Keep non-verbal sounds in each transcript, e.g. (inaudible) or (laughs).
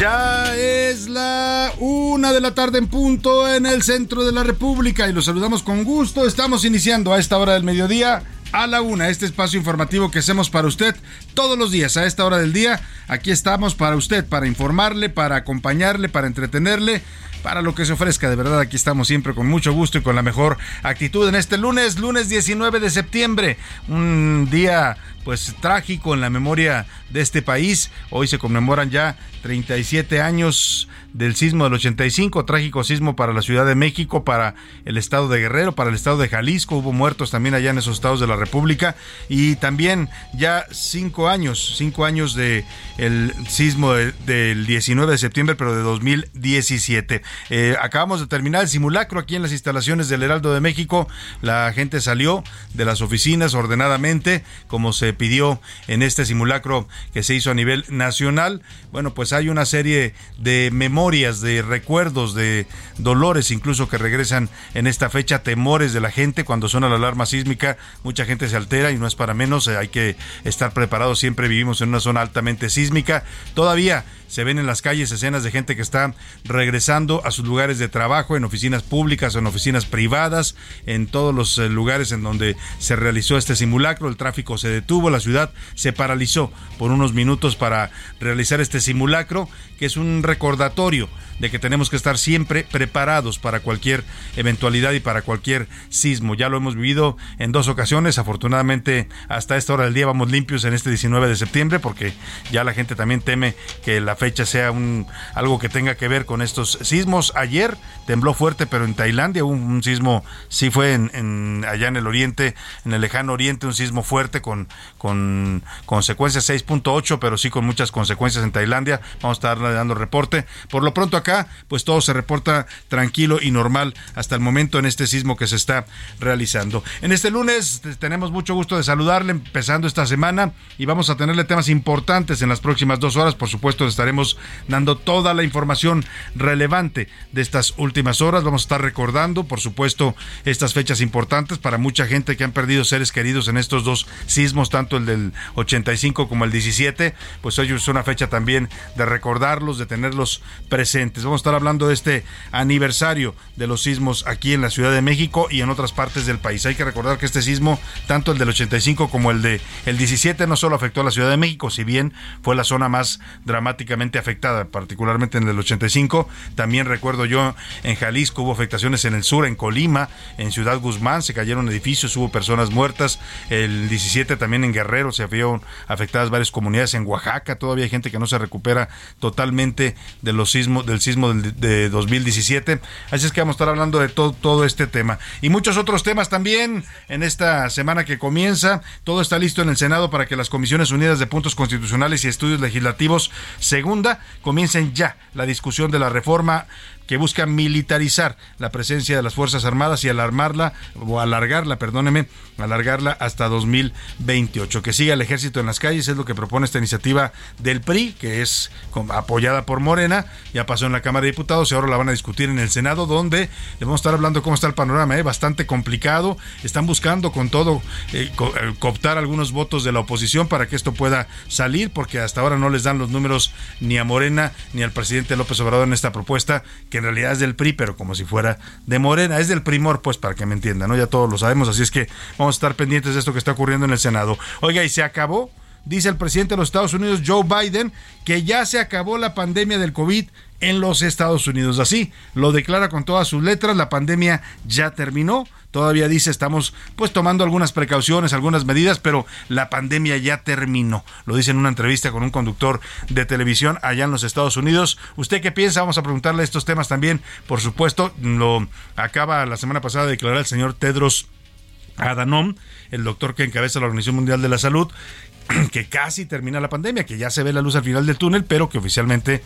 Ya es la una de la tarde en punto en el centro de la República y los saludamos con gusto. Estamos iniciando a esta hora del mediodía a la una, este espacio informativo que hacemos para usted todos los días a esta hora del día. Aquí estamos para usted, para informarle, para acompañarle, para entretenerle para lo que se ofrezca. De verdad, aquí estamos siempre con mucho gusto y con la mejor actitud en este lunes, lunes 19 de septiembre. Un día pues trágico en la memoria de este país. Hoy se conmemoran ya 37 años del sismo del 85, trágico sismo para la Ciudad de México, para el estado de Guerrero, para el estado de Jalisco, hubo muertos también allá en esos estados de la República y también ya cinco años, cinco años de el sismo del 19 de septiembre, pero de 2017. Eh, acabamos de terminar el simulacro aquí en las instalaciones del Heraldo de México, la gente salió de las oficinas ordenadamente, como se pidió en este simulacro que se hizo a nivel nacional. Bueno, pues hay una serie de memorias, de recuerdos, de dolores incluso que regresan en esta fecha, temores de la gente cuando suena la alarma sísmica, mucha gente se altera y no es para menos, hay que estar preparados, siempre vivimos en una zona altamente sísmica. Todavía se ven en las calles escenas de gente que está regresando a sus lugares de trabajo, en oficinas públicas, en oficinas privadas, en todos los eh, lugares en donde se realizó este simulacro. El tráfico se detuvo, la ciudad se paralizó por unos minutos para realizar este simulacro, que es un recordatorio de que tenemos que estar siempre preparados para cualquier eventualidad y para cualquier sismo. Ya lo hemos vivido en dos ocasiones, afortunadamente hasta esta hora del día vamos limpios en este 19 de septiembre porque ya la gente también teme que la fecha sea un algo que tenga que ver con estos sismos. Ayer tembló fuerte, pero en Tailandia un, un sismo, sí fue en, allá en el oriente, en el lejano oriente, un sismo fuerte con, con consecuencias 6.8, pero sí con muchas consecuencias en Tailandia. Vamos a estar dando reporte. Por lo pronto acá, pues todo se reporta tranquilo y normal hasta el momento en este sismo que se está realizando. En este lunes tenemos mucho gusto de saludarle empezando esta semana y vamos a tenerle temas importantes en las próximas dos horas. Por supuesto, estaremos dando toda la información relevante de estas últimas horas. Vamos a estar recordando, por supuesto, estas fechas importantes para mucha gente que han perdido seres queridos en estos dos sismos, tanto el del 85 como el 17. Pues hoy es una fecha también de recordarlos, de tenerlos presentes. Vamos a estar hablando de este aniversario de los sismos aquí en la Ciudad de México y en otras partes del país. Hay que recordar que este sismo, tanto el del 85 como el de el 17, no solo afectó a la Ciudad de México, si bien fue la zona más dramáticamente afectada, particularmente en el 85. También recuerdo yo en Jalisco hubo afectaciones en el sur, en Colima, en Ciudad Guzmán, se cayeron edificios, hubo personas muertas. El 17 también en Guerrero se vieron afectadas varias comunidades. En Oaxaca todavía hay gente que no se recupera totalmente de los sismos, del sismo de 2017. Así es que vamos a estar hablando de todo, todo este tema. Y muchos otros temas también en esta semana que comienza. Todo está listo en el Senado para que las Comisiones Unidas de Puntos Constitucionales y Estudios Legislativos, según comiencen ya la discusión de la reforma que busca militarizar la presencia de las Fuerzas Armadas y alarmarla o alargarla, perdóneme, alargarla hasta 2028. Que siga el ejército en las calles es lo que propone esta iniciativa del PRI, que es apoyada por Morena, ya pasó en la Cámara de Diputados y ahora la van a discutir en el Senado, donde le vamos a estar hablando cómo está el panorama, ¿eh? bastante complicado. Están buscando con todo eh, eh, cooptar algunos votos de la oposición para que esto pueda salir, porque hasta ahora no les dan los números ni a Morena ni al presidente López Obrador en esta propuesta, que en realidad es del PRI, pero como si fuera de Morena. Es del primor, pues, para que me entiendan, ¿no? Ya todos lo sabemos, así es que vamos estar pendientes de esto que está ocurriendo en el Senado. Oiga, y se acabó dice el presidente de los Estados Unidos, Joe Biden, que ya se acabó la pandemia del COVID en los Estados Unidos. Así lo declara con todas sus letras, la pandemia ya terminó. Todavía dice, estamos pues tomando algunas precauciones, algunas medidas, pero la pandemia ya terminó. Lo dice en una entrevista con un conductor de televisión allá en los Estados Unidos. ¿Usted qué piensa? Vamos a preguntarle estos temas también. Por supuesto, lo acaba la semana pasada de declarar el señor Tedros Adhanom, el doctor que encabeza la Organización Mundial de la Salud, (clears throat) que casi termina la pandemia, que ya se ve la luz al final del túnel, pero que oficialmente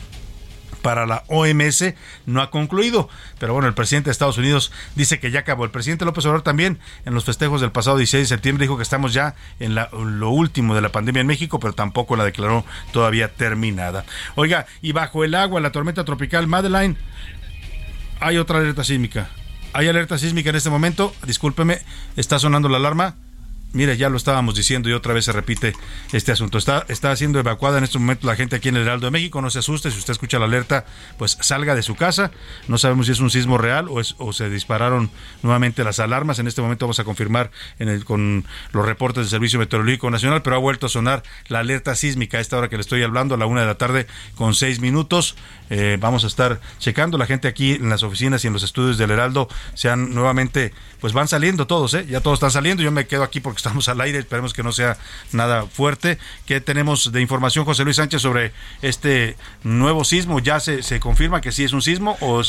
para la OMS no ha concluido. Pero bueno, el presidente de Estados Unidos dice que ya acabó. El presidente López Obrador también en los festejos del pasado 16 de septiembre dijo que estamos ya en lo último de la pandemia en México, pero tampoco la declaró todavía terminada. Oiga, y bajo el agua, la tormenta tropical Madeline, hay otra alerta sísmica. Hay alerta sísmica en este momento. Discúlpeme, está sonando la alarma. Mire, ya lo estábamos diciendo y otra vez se repite este asunto. Está, está siendo evacuada en este momento la gente aquí en el Heraldo de México. No se asuste, si usted escucha la alerta, pues salga de su casa. No sabemos si es un sismo real o, es, o se dispararon nuevamente las alarmas. En este momento vamos a confirmar con los reportes del Servicio Meteorológico Nacional, pero ha vuelto a sonar la alerta sísmica a esta hora que le estoy hablando, a la una de la tarde con seis minutos. Eh, vamos a estar checando. La gente aquí en las oficinas y en los estudios del Heraldo se han nuevamente, pues van saliendo todos, ¿eh? Ya todos están saliendo. Yo me quedo aquí porque estamos al aire, esperemos que no sea nada fuerte. ¿Qué tenemos de información, José Luis Sánchez, sobre este nuevo sismo? ¿Ya se, se confirma que sí es un sismo o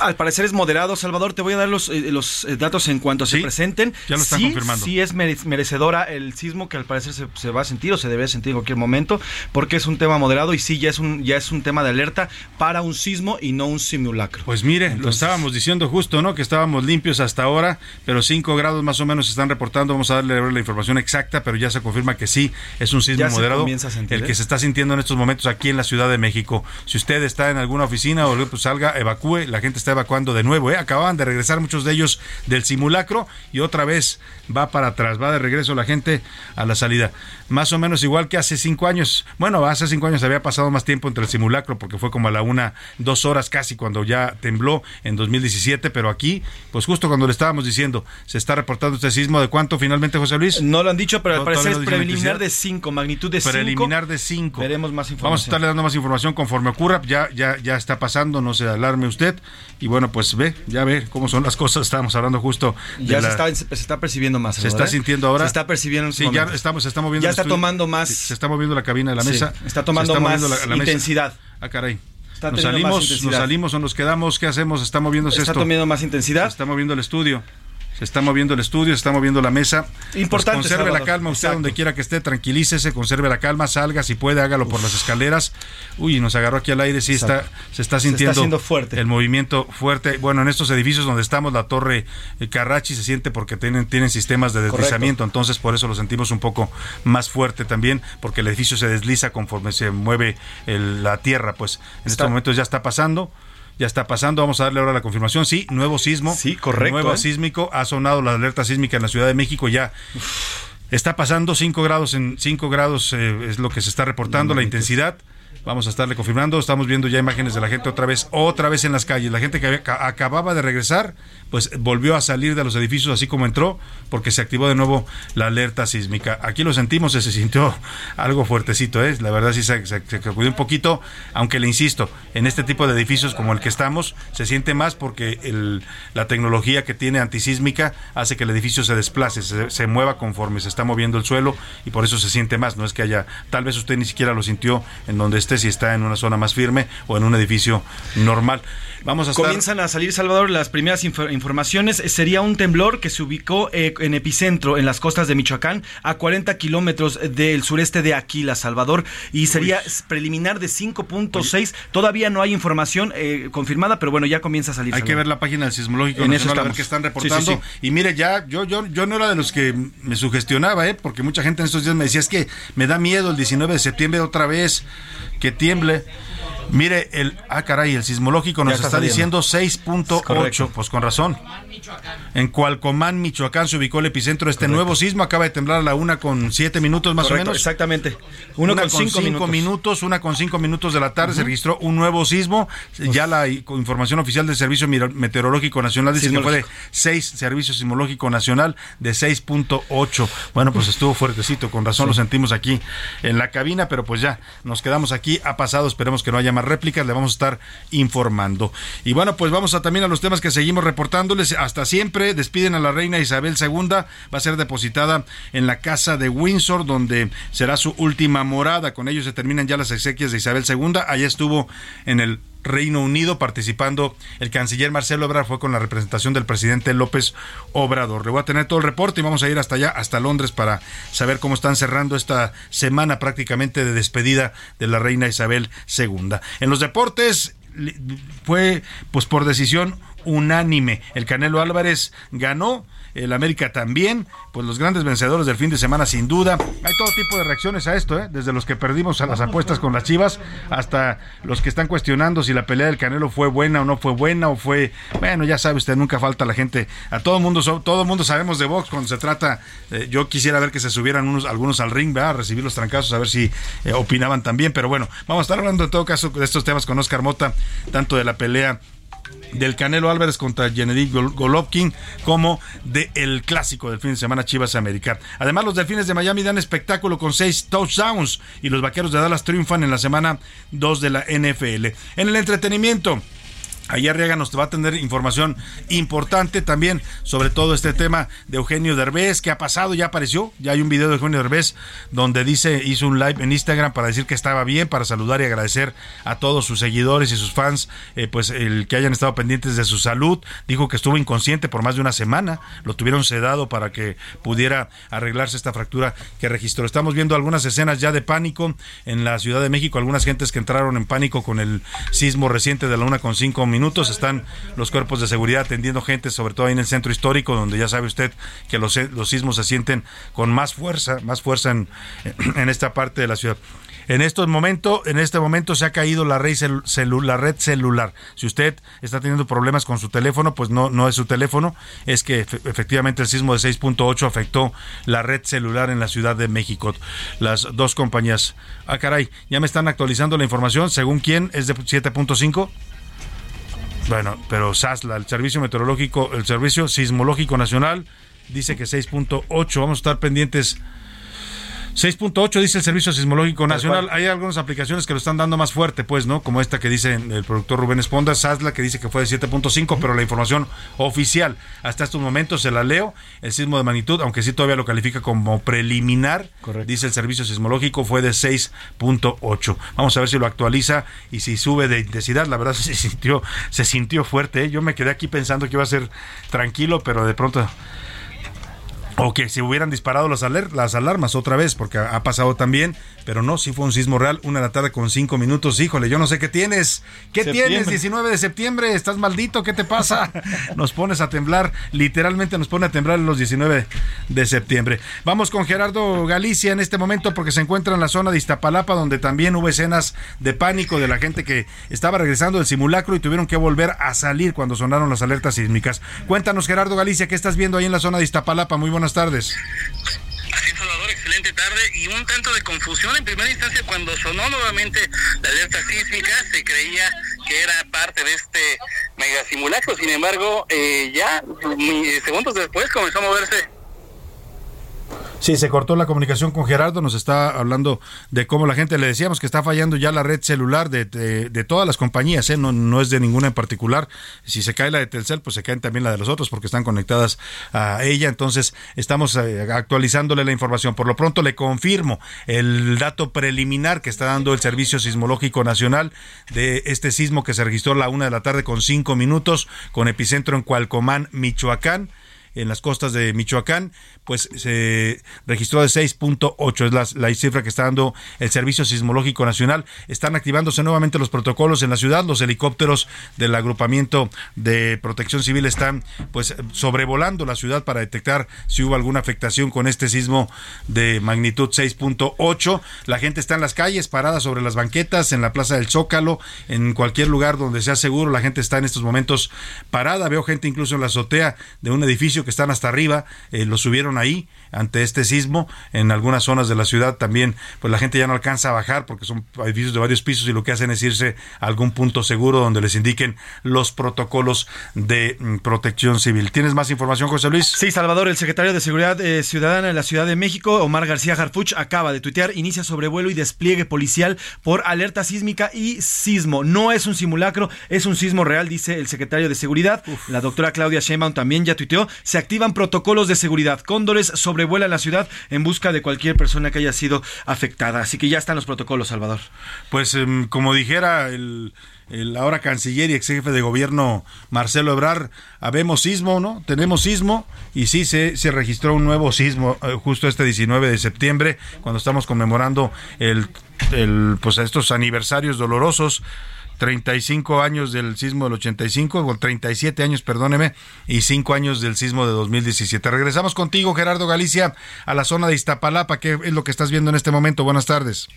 al parecer es moderado, Salvador. Te voy a dar los, eh, los eh, datos en cuanto se presenten. Ya lo están confirmando. Sí es merecedora el sismo que al parecer se, va a sentir o se debe sentir en cualquier momento, porque es un tema moderado y sí ya es un, ya es un tema de alerta para un sismo y no un simulacro. Pues mire, lo estábamos diciendo justo, ¿no? Que estábamos limpios hasta ahora, pero 5 grados más o menos se están reportando. Vamos a darle la información exacta, pero ya se confirma que sí es un sismo moderado. el que ¿eh? se está sintiendo en estos momentos aquí en la Ciudad de México. Si usted está en alguna oficina o pues salga, evacúe. La gente está evacuando de nuevo. ¿eh? Acababan de regresar muchos de ellos del simulacro y otra vez va para atrás, va de regreso la gente a la salida. Más o menos igual que hace cinco años. Bueno, hace cinco años había pasado más tiempo entre el simulacro porque fue como a la una, dos horas casi cuando ya tembló en 2017, pero aquí, pues justo cuando le estábamos diciendo, se está reportando este sismo de cuánto finalmente, José Luis. No lo han dicho, pero al parecer es preliminar de cinco, magnitud de cinco. Preliminar de cinco. Veremos más información. Vamos a estarle dando más información conforme ocurra. Ya, ya, ya está pasando, no se alarme usted. Y bueno, pues ve, ya ve cómo son las cosas. Estábamos hablando justo. ya se, está, se, está, percibiendo más. Se está sintiendo ahora. Se está percibiendo. Sí, ya estamos, se está moviendo. Ya está tomando más. se está moviendo la cabina de la mesa. está tomando más intensidad. Ah, caray. nos salimos, nos salimos o nos quedamos. ¿Qué hacemos? Está moviéndose esto. Está tomando más intensidad. Se está moviendo el estudio se está moviendo el estudio, se está moviendo la mesa. Pues Importante. conserve la calma, usted donde quiera que esté, tranquilícese, conserve la calma, salga, si puede, hágalo por las escaleras. Uy, nos agarró aquí al aire, sí está, se está sintiendo fuerte. el movimiento fuerte. Bueno, en estos edificios donde estamos, la torre Carrachi se siente porque tienen, tienen sistemas de deslizamiento, entonces por eso lo sentimos un poco más fuerte también, porque el edificio se desliza conforme se mueve la tierra, pues en estos momentos ya está pasando ya está pasando. Vamos a darle ahora la confirmación. Sí, nuevo sismo. Sí, correcto. Nuevo ¿eh? sísmico. Ha sonado la alerta sísmica en la Ciudad de México ya. Está pasando 5 grados en 5 grados eh, es lo que se está reportando la intensidad. Vamos a estarle confirmando. Estamos viendo ya imágenes de la gente otra vez, otra vez en las calles. La gente que acababa de regresar, pues volvió a salir de los edificios así como entró, porque se activó de nuevo la alerta sísmica. Aquí lo sentimos, se sintió algo fuertecito, ¿eh? La verdad sí se, se, un poquito, aunque le insisto, en este tipo de edificios como el que estamos, se siente más porque la tecnología que tiene antisísmica hace que el edificio se desplace, se, se mueva conforme se está moviendo el suelo y por eso se siente más. No es que haya, tal vez usted ni siquiera lo sintió en donde está este si está en una zona más firme o en un edificio normal. Vamos a estar... Comienzan a salir, Salvador, las primeras informaciones. Sería un temblor que se ubicó eh, en epicentro en las costas de Michoacán, a 40 kilómetros del sureste de Aquila, Salvador, y sería preliminar de 5.6. Todavía no hay información eh, confirmada, pero bueno, ya comienza a salir. Hay que ver la página del Sismológico en Nacional, a ver qué están reportando. Y mire, ya yo, yo, yo no era de los que me sugestionaba, ¿eh? porque mucha gente en estos días me decía, es que me da miedo el 19 de septiembre otra vez que tiemble. Mire, el, ah, caray, el sismológico nos está, diciendo 6.8, pues con razón. En Cualcomán, Michoacán, se ubicó el epicentro de este nuevo sismo. Acaba de temblar a la una con siete minutos más o menos. Exactamente. Una, con, cinco, minutos. Una con cinco minutos de la tarde se registró un nuevo sismo. Ya la información oficial del Servicio Meteorológico Nacional dice que fue de 6, Servicio Sismológico Nacional de 6.8. Bueno, pues estuvo fuertecito, con razón lo sentimos aquí en la cabina, pero pues ya nos quedamos aquí. Ha pasado, esperemos que no haya más réplicas, le vamos a estar informando. Y bueno, pues vamos a también a los temas que seguimos reportándoles. Hasta siempre despiden a la reina Isabel II, va a ser depositada en la casa de Windsor, donde será su última morada. Con ello se terminan ya las exequias de Isabel II. Allá estuvo en el Reino Unido participando el canciller Marcelo Ebrard fue con la representación del presidente López Obrador. Le voy a tener todo el reporte y vamos a ir hasta allá, hasta Londres para saber cómo están cerrando esta semana prácticamente de despedida de la reina Isabel II. En los deportes fue pues por decisión unánime. El Canelo Álvarez ganó el América también, pues los grandes vencedores del fin de semana sin duda. Hay todo tipo de reacciones a esto, ¿eh? desde los que perdimos a las apuestas con las Chivas hasta los que están cuestionando si la pelea del Canelo fue buena o no fue buena o fue, bueno, ya sabe usted, nunca falta la gente, a todo mundo, todo mundo sabemos de box cuando se trata, eh, yo quisiera ver que se subieran unos, algunos al ring, a recibir los trancazos, a ver si eh, opinaban también, pero bueno, vamos a estar hablando en todo caso de estos temas con Oscar Mota, tanto de la pelea del Canelo Álvarez contra Gennady Golovkin como del el clásico del fin de semana Chivas América. Además, los Delfines de Miami dan espectáculo con seis touchdowns y los Vaqueros de Dallas triunfan en la semana 2 de la NFL. En el entretenimiento, Ahí Arriaga nos va a tener información importante también sobre todo este tema de Eugenio Derbez, que ha pasado, ya apareció, ya hay un video de Eugenio Derbez donde dice, hizo un live en Instagram para decir que estaba bien, para saludar y agradecer a todos sus seguidores y sus fans, eh, pues el que hayan estado pendientes de su salud. Dijo que estuvo inconsciente por más de una semana, lo tuvieron sedado para que pudiera arreglarse esta fractura que registró. Estamos viendo algunas escenas ya de pánico en la Ciudad de México, algunas gentes que entraron en pánico con el sismo reciente de la una con cinco minutos están los cuerpos de seguridad atendiendo gente, sobre todo ahí en el centro histórico, donde ya sabe usted que los, sismos se sienten con más fuerza, más fuerza en, en esta parte de la ciudad. En estos momentos, en este momento se ha caído la red, la red celular. Si usted está teniendo problemas con su teléfono, pues no, no es su teléfono, es que efectivamente el sismo de 6.8 afectó la red celular en la Ciudad de México. Las dos compañías. Ah, caray, ya me están actualizando la información. Según quién es de 7.5. Bueno, pero SASLA, el Servicio Meteorológico, el Servicio Sismológico Nacional, dice que 6.8. Vamos a estar pendientes 6.8 dice el Servicio Sismológico Nacional. Hay algunas aplicaciones que lo están dando más fuerte, pues, ¿no? Como esta que dice el productor Rubén Esponda, Sasla, que dice que fue de 7.5, pero la información oficial hasta estos momentos se la leo. El sismo de magnitud, aunque sí todavía lo califica como preliminar, dice el Servicio Sismológico, fue de 6.8. Vamos a ver si lo actualiza y si sube de intensidad. La verdad (laughs) se sintió, se sintió fuerte. ¿eh? Yo me quedé aquí pensando que iba a ser tranquilo, pero de pronto o que se hubieran disparado las, las alarmas otra vez, porque ha, pasado también, pero no, sí fue un sismo real, una de la tarde con cinco minutos, híjole, yo no sé qué tienes, ¿qué tienes? 19 de septiembre, estás maldito, ¿qué te pasa? (laughs) Nos pones a temblar, literalmente nos pone a temblar los 19 de septiembre. Vamos con Gerardo Galicia en este momento porque se encuentra en la zona de Iztapalapa, donde también hubo escenas de pánico de la gente que estaba regresando del simulacro y tuvieron que volver a salir cuando sonaron las alertas sísmicas. Cuéntanos, Gerardo Galicia, ¿qué estás viendo ahí en la zona de Iztapalapa? Muy buenas tardes. Así Salvador, excelente tarde y un tanto de confusión en primera instancia cuando sonó nuevamente la alerta sísmica, se creía que era parte de este mega simulacro, sin embargo, eh, ya segundos después comenzó a moverse Sí, se cortó la comunicación con Gerardo, nos está hablando de cómo la gente, le decíamos que está fallando ya la red celular de, todas las compañías, ¿eh? no, no es de ninguna en particular. Si se cae la de Telcel, pues se caen también la de los otros porque están conectadas a ella. Entonces, estamos eh, actualizándole la información. Por lo pronto, le confirmo el dato preliminar que está dando el Servicio Sismológico Nacional de este sismo que se registró a la una de la tarde con cinco minutos, con epicentro en Cualcomán, Michoacán en las costas de Michoacán pues se registró de 6.8, es la, cifra que está dando el Servicio Sismológico Nacional. Están activándose nuevamente los protocolos en la ciudad, los helicópteros del agrupamiento de protección civil están pues sobrevolando la ciudad para detectar si hubo alguna afectación con este sismo de magnitud 6.8. La gente está en las calles, parada sobre las banquetas, en la Plaza del Zócalo, en cualquier lugar donde sea seguro, la gente está en estos momentos parada. Veo gente incluso en la azotea de un edificio que están hasta arriba, eh, lo subieron ahí ante este sismo. En algunas zonas de la ciudad también, pues la gente ya no alcanza a bajar porque son edificios de varios pisos y lo que hacen es irse a algún punto seguro donde les indiquen los protocolos de mm, protección civil. ¿Tienes más información, José Luis? Sí, Salvador, el secretario de Seguridad eh, Ciudadana de la Ciudad de México, Omar García Harfuch, acaba de tuitear, inicia sobrevuelo y despliegue policial por alerta sísmica y sismo. No es un simulacro, es un sismo real, dice el secretario de Seguridad. La doctora Claudia Sheinbaum también ya tuiteó, se activan protocolos de seguridad. Cóndores sobrevuela la ciudad en busca de cualquier persona que haya sido afectada. Así que ya están los protocolos, Salvador. Pues em, como dijera el, ahora canciller y ex jefe de gobierno Marcelo Ebrar, habemos sismo, ¿no? Tenemos sismo y sí se, se registró un nuevo sismo eh, justo este 19 de septiembre, cuando estamos conmemorando el, el, pues estos aniversarios dolorosos 35 años del sismo del 85, o 37 años, perdóneme, y 5 años del sismo de 2017. Regresamos contigo, Gerardo Galicia, a la zona de Iztapalapa. ¿Qué es lo que estás viendo en este momento? Buenas tardes.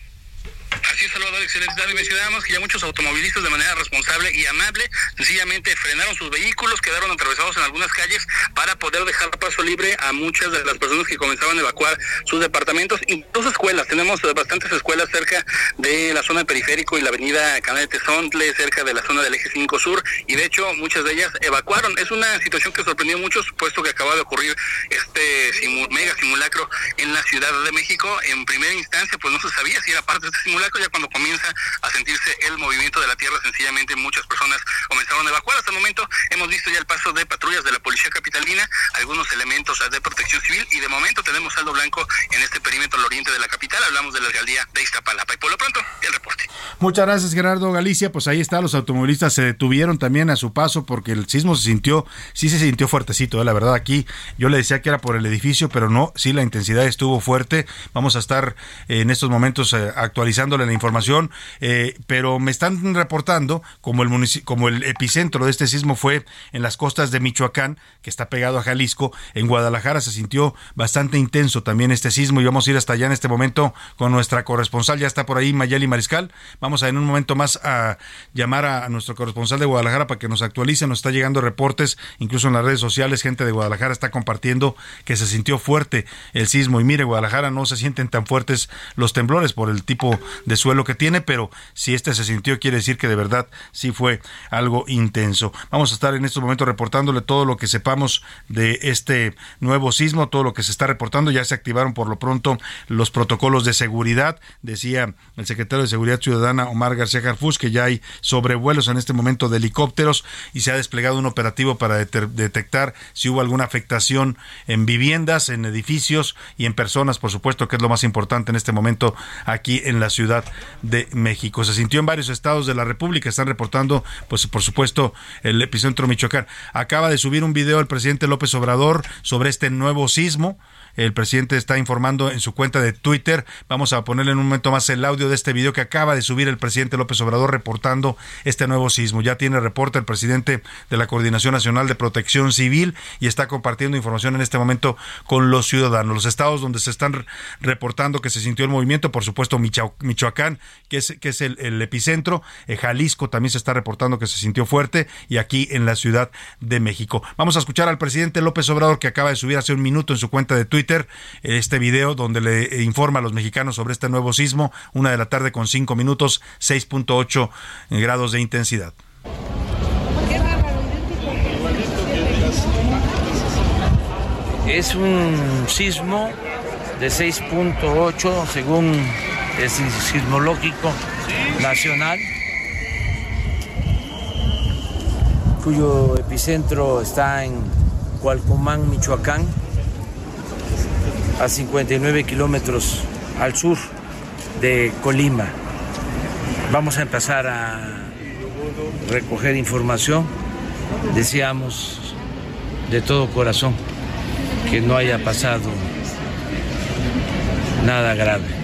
Así es, Salvador, excelente tarde. Mencionábamos que ya muchos automovilistas de manera responsable y amable sencillamente frenaron sus vehículos, quedaron atravesados en algunas calles para poder dejar paso libre a muchas de las personas que comenzaban a evacuar sus departamentos, incluso escuelas. Tenemos bastantes escuelas cerca de la zona periférico y la avenida Canal de Tezontle, cerca de la zona del eje 5 Sur, y de hecho muchas de ellas evacuaron. Es una situación que sorprendió a muchos, puesto que acaba de ocurrir este mega simulacro en la Ciudad de México. En primera instancia, pues no se sabía si era parte de este simulacro ya cuando comienza a sentirse el movimiento de la tierra, sencillamente muchas personas comenzaron a evacuar. Hasta el momento hemos visto ya el paso de patrullas de la Policía Capitalina, algunos elementos de protección civil y de momento tenemos saldo blanco en este perímetro al oriente de la capital. Hablamos de la alcaldía de Iztapalapa y por lo pronto el reporte. Muchas gracias Gerardo Galicia. Pues ahí está, los automovilistas se detuvieron también a su paso porque el sismo se sintió, sí se sintió fuertecito, ¿eh? la verdad aquí yo le decía que era por el edificio, pero no, sí la intensidad estuvo fuerte. Vamos a estar en estos momentos eh, actualizando la información, eh, pero me están reportando como el, como el epicentro de este sismo fue en las costas de Michoacán, que está pegado a Jalisco. En Guadalajara se sintió bastante intenso también este sismo y vamos a ir hasta allá en este momento con nuestra corresponsal. Ya está por ahí Mayeli Mariscal. Vamos a en un momento más a llamar a, nuestro corresponsal de Guadalajara para que nos actualice. Nos está llegando reportes, incluso en las redes sociales, gente de Guadalajara está compartiendo que se sintió fuerte el sismo. Y mire, Guadalajara no se sienten tan fuertes los temblores por el tipo de suelo que tiene, pero si este se sintió, quiere decir que de verdad sí fue algo intenso. Vamos a estar en estos momentos reportándole todo lo que sepamos de este nuevo sismo, todo lo que se está reportando. Ya se activaron por lo pronto los protocolos de seguridad, decía el secretario de Seguridad Ciudadana Omar García Jarfus, que ya hay sobrevuelos en este momento de helicópteros y se ha desplegado un operativo para detectar si hubo alguna afectación en viviendas, en edificios y en personas, por supuesto, que es lo más importante en este momento aquí en la ciudad de México. Se sintió en varios estados de la República, están reportando, pues por supuesto, el epicentro Michoacán. Acaba de subir un video el presidente López Obrador sobre este nuevo sismo el presidente está informando en su cuenta de Twitter. Vamos a ponerle en un momento más el audio de este video que acaba de subir el presidente López Obrador reportando este nuevo sismo. Ya tiene reporte el presidente de la Coordinación Nacional de Protección Civil y está compartiendo información en este momento con los ciudadanos. Los estados donde se están reportando que se sintió el movimiento, por supuesto Michoacán, que es, que es el, epicentro, eh, Jalisco también se está reportando que se sintió fuerte y aquí en la Ciudad de México. Vamos a escuchar al presidente López Obrador que acaba de subir hace un minuto en su cuenta de Twitter este video donde le informa a los mexicanos sobre este nuevo sismo, una de la tarde con cinco minutos, 6.8 grados de intensidad. Es un sismo de 6.8 según el sismológico nacional, cuyo epicentro está en Cualcomán, Michoacán, a 59 kilómetros al sur de Colima. Vamos a empezar a recoger información. Deseamos de todo corazón que no haya pasado nada grave.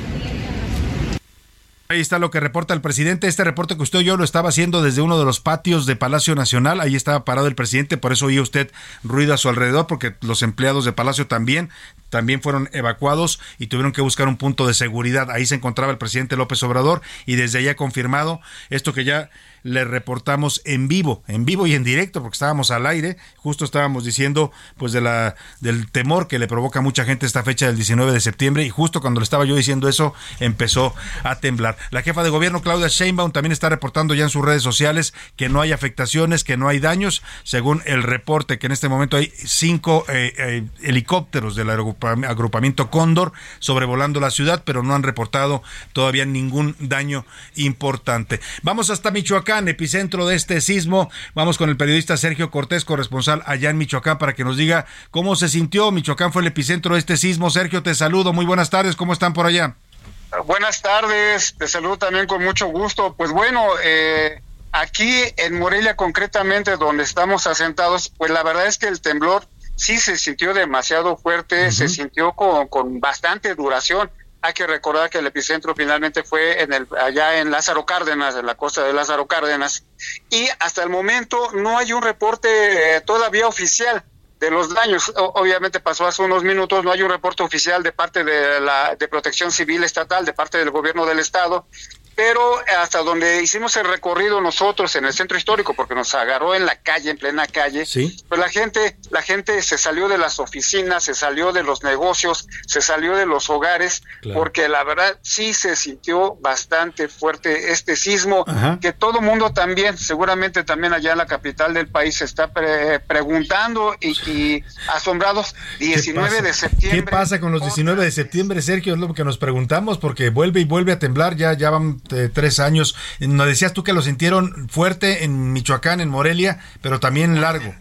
Ahí está lo que reporta el presidente. Este reporte que usted yo lo estaba haciendo desde uno de los patios de Palacio Nacional. Ahí estaba parado el presidente, por eso oía usted ruido a su alrededor, porque los empleados de Palacio también, también fueron evacuados y tuvieron que buscar un punto de seguridad. Ahí se encontraba el presidente López Obrador y desde ha confirmado esto que ya le reportamos en vivo, en vivo y en directo, porque estábamos al aire, justo estábamos diciendo pues de la del temor que le provoca mucha gente esta fecha del 19 de septiembre y justo cuando le estaba yo diciendo eso empezó a temblar. La jefa de gobierno Claudia Sheinbaum también está reportando ya en sus redes sociales que no hay afectaciones, que no hay daños, según el reporte que en este momento hay cinco eh, eh, helicópteros del agrupamiento Cóndor sobrevolando la ciudad, pero no han reportado todavía ningún daño importante. Vamos hasta Michoacán epicentro de este sismo. Vamos con el periodista Sergio Cortés, corresponsal allá en Michoacán, para que nos diga cómo se sintió. Michoacán fue el epicentro de este sismo. Sergio, te saludo. Muy buenas tardes. ¿Cómo están por allá? Buenas tardes. Te saludo también con mucho gusto. Pues bueno, eh, aquí en Morelia concretamente, donde estamos asentados, pues la verdad es que el temblor sí se sintió demasiado fuerte, se sintió con, con bastante duración. Hay que recordar que el epicentro finalmente fue en el, allá en Lázaro Cárdenas, en la costa de Lázaro Cárdenas, y hasta el momento no hay un reporte eh, todavía oficial de los daños. obviamente pasó hace unos minutos, no hay un reporte oficial de parte de la de Protección Civil Estatal, de parte del Gobierno del Estado, pero hasta donde hicimos el recorrido nosotros en el centro histórico, porque nos agarró en la calle, en plena calle, pues la gente, la gente se salió de las oficinas, se salió de los negocios, se salió de los hogares, porque la verdad sí se sintió bastante fuerte este sismo, que todo mundo también, seguramente también allá en la capital del país, se está preguntando y, asombrados. 19 de septiembre. ¿Qué pasa con los 19 de septiembre, Sergio? Es lo que nos preguntamos, porque vuelve y vuelve a temblar, ya, ya van tres años. Nos decías tú que lo sintieron fuerte en Michoacán, en Morelia, pero también largo.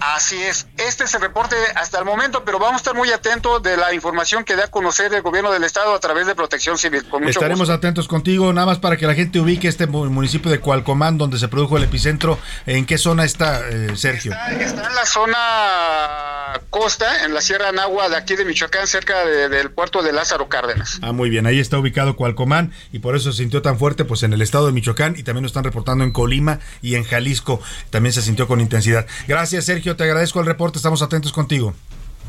Así es. Este es el reporte hasta el momento, pero vamos a estar muy atentos de la información que da a conocer el gobierno del estado a través de Protección Civil. Estaremos atentos contigo, nada más para que la gente ubique este municipio de Cualcomán, donde se produjo el epicentro. ¿En qué zona está, eh, Sergio? Está, en la zona costa, en la Sierra Nahua de aquí de Michoacán, cerca del puerto de Lázaro Cárdenas. Ah, muy bien. Ahí está ubicado Cualcomán y por eso se sintió tan fuerte, pues en el estado de Michoacán y también lo están reportando en Colima y en Jalisco. También se sintió con intensidad. Gracias, Sergio te agradezco el reporte, estamos atentos contigo.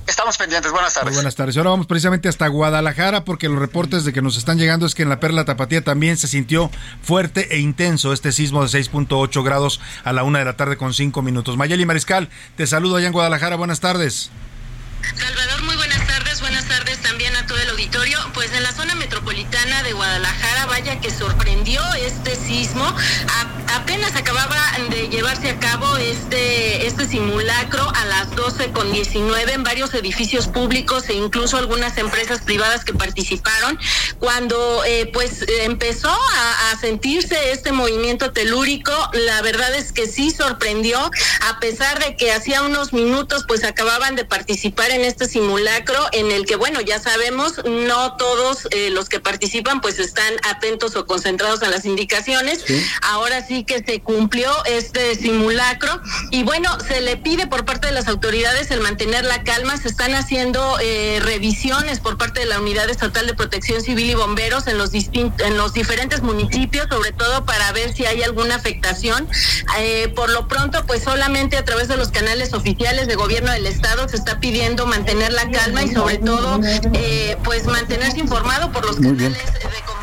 Estamos pendientes, buenas tardes. buenas tardes. Ahora vamos precisamente hasta Guadalajara porque los reportes de que nos están llegando es que en la Perla Tapatía también se sintió fuerte e intenso este sismo de 6.8 grados a la una de la tarde con cinco minutos. Mayeli Mariscal, te saludo allá en Guadalajara, buenas tardes. Salvador, muy buenas tardes, también a todo el auditorio. Pues en la zona metropolitana de Guadalajara, vaya que sorprendió este sismo. apenas acababa de llevarse a cabo este, este simulacro a las 12 con 19 en varios edificios públicos e incluso algunas empresas privadas que participaron. Cuando eh, pues empezó a, a sentirse este movimiento telúrico, la verdad es que sí sorprendió, a pesar de que hacía unos minutos pues acababan de participar en este simulacro en el que, bueno, ya sabemos, no todos eh, los que participan pues están atentos o concentrados en las indicaciones. Ahora sí que se cumplió este simulacro y bueno, se le pide por parte de las autoridades el mantener la calma. Se están haciendo eh, revisiones por parte de la Unidad Estatal de Protección Civil y Bomberos en los, en los diferentes municipios, sobre todo para ver si hay alguna afectación. Eh, por lo pronto, pues solamente a través de los canales oficiales de gobierno del Estado se está pidiendo mantener la calma y sobre todo eh, pues mantenerse informado por los canales de comunicación,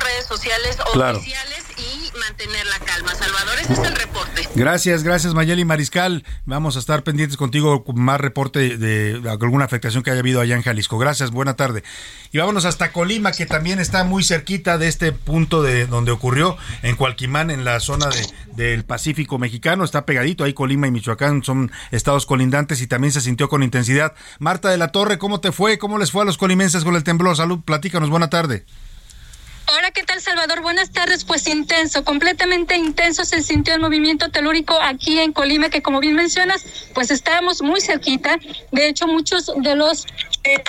redes sociales oficiales y mantener la calma. Salvador, ese es el reporte. Gracias, gracias Mayeli Mariscal. Vamos a estar pendientes contigo con más reporte de alguna afectación que haya habido allá en Jalisco. Gracias, buena tarde. Y vámonos hasta Colima, que también está muy cerquita de este punto de donde ocurrió, en Cualquimán, en la zona de, del Pacífico mexicano. Está pegadito, ahí Colima y Michoacán son estados colindantes y también se sintió con intensidad. Marta de la Torre, ¿cómo te fue? ¿Cómo les fue a los colimenses con el temblor? Salud, platícanos, buena tarde. Hola, ¿qué tal Salvador? Buenas tardes. Pues intenso, completamente intenso se sintió el movimiento telúrico aquí en Colima, que como bien mencionas, pues estábamos muy cerquita. De hecho, muchos de los eh,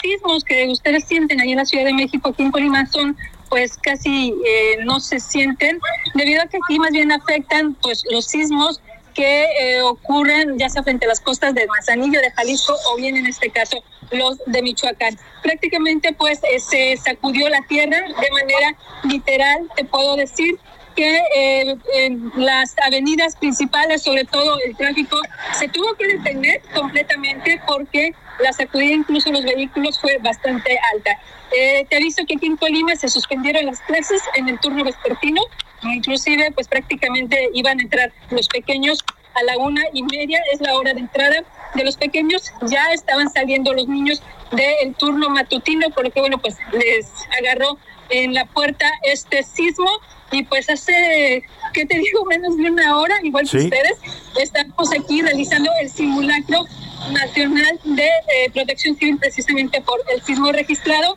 sismos que ustedes sienten ahí en la Ciudad de México, aquí en Colima, son pues casi eh, no se sienten, debido a que aquí más bien afectan pues los sismos que eh, ocurren ya sea frente a las costas de Manzanillo, de Jalisco o bien en este caso los de Michoacán. Prácticamente pues eh, se sacudió la tierra de manera literal, te puedo decir que eh, en las avenidas principales, sobre todo el tráfico, se tuvo que detener completamente porque la sacudida incluso los vehículos fue bastante alta. Eh, te aviso que aquí en Colima se suspendieron las clases en el turno vespertino, inclusive pues prácticamente iban a entrar los pequeños a la una y media, es la hora de entrada de los pequeños, ya estaban saliendo los niños del turno matutino, porque bueno, pues les agarró en la puerta este sismo y pues hace, ¿qué te digo? Menos de una hora, igual que ustedes, estamos aquí realizando el simulacro nacional de eh, protección civil precisamente por el sismo registrado.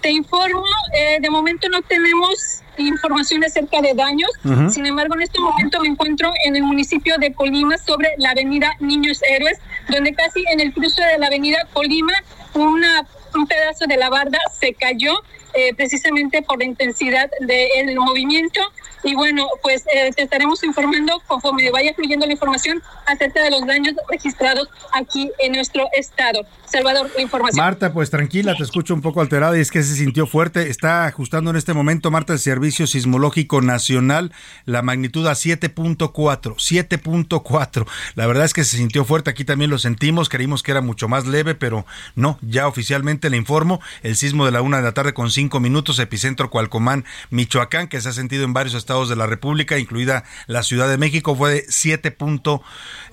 Te informo, eh, de momento no tenemos información acerca de daños, sin embargo en este momento me encuentro en el municipio de Colima sobre la avenida Niños Héroes, donde casi en el cruce de la avenida Colima una, un pedazo de la barda se cayó eh, precisamente por la intensidad del movimiento. Y bueno, pues eh, te estaremos informando conforme vaya fluyendo la información acerca de los daños registrados aquí en nuestro estado. Salvador, información. Marta, pues tranquila, te escucho un poco alterada y es que se sintió fuerte. Está ajustando en este momento, Marta, el Servicio Sismológico Nacional, la magnitud a 7.4, 7.4. La verdad es que se sintió fuerte, aquí también lo sentimos, creímos que era mucho más leve, pero no, ya oficialmente le informo, el sismo de la una de la tarde con cinco minutos, epicentro Cualcomán, Michoacán, que se ha sentido en varios estados de la República, incluida la Ciudad de México, fue de 7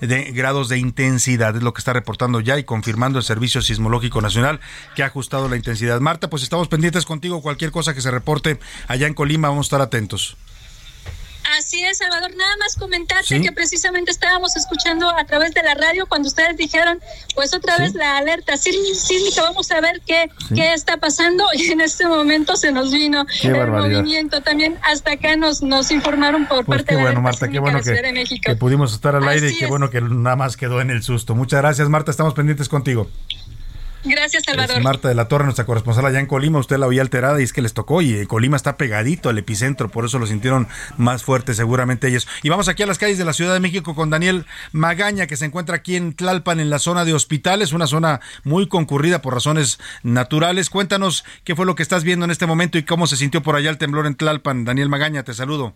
de grados de intensidad, es lo que está reportando ya y confirmando el Servicio Sismológico Nacional que ha ajustado la intensidad. Marta, pues estamos pendientes contigo, cualquier cosa que se reporte allá en Colima, vamos a estar atentos. Así es, Salvador. Nada más comentarte que precisamente estábamos escuchando a través de la radio cuando ustedes dijeron, pues otra vez la alerta sísmica, vamos a ver qué, qué está pasando. (laughs) Y en este momento se nos vino el movimiento. También hasta acá nos, nos informaron por pues parte de la bueno, Marta, qué bueno que, que, pudimos estar al aire y qué bueno que nada más quedó en el susto. Muchas gracias, Marta. Estamos pendientes contigo. Gracias, Salvador. Marta de la Torre, nuestra corresponsal allá en Colima. Usted la oía alterada y es que les tocó y Colima está pegadito al epicentro, por eso lo sintieron más fuerte seguramente ellos. Y vamos aquí a las calles de la Ciudad de México con Daniel Magaña, que se encuentra aquí en Tlalpan, en la zona de hospitales, una zona muy concurrida por razones naturales. Cuéntanos qué fue lo que estás viendo en este momento y cómo se sintió por allá el temblor en Tlalpan. Daniel Magaña, te saludo.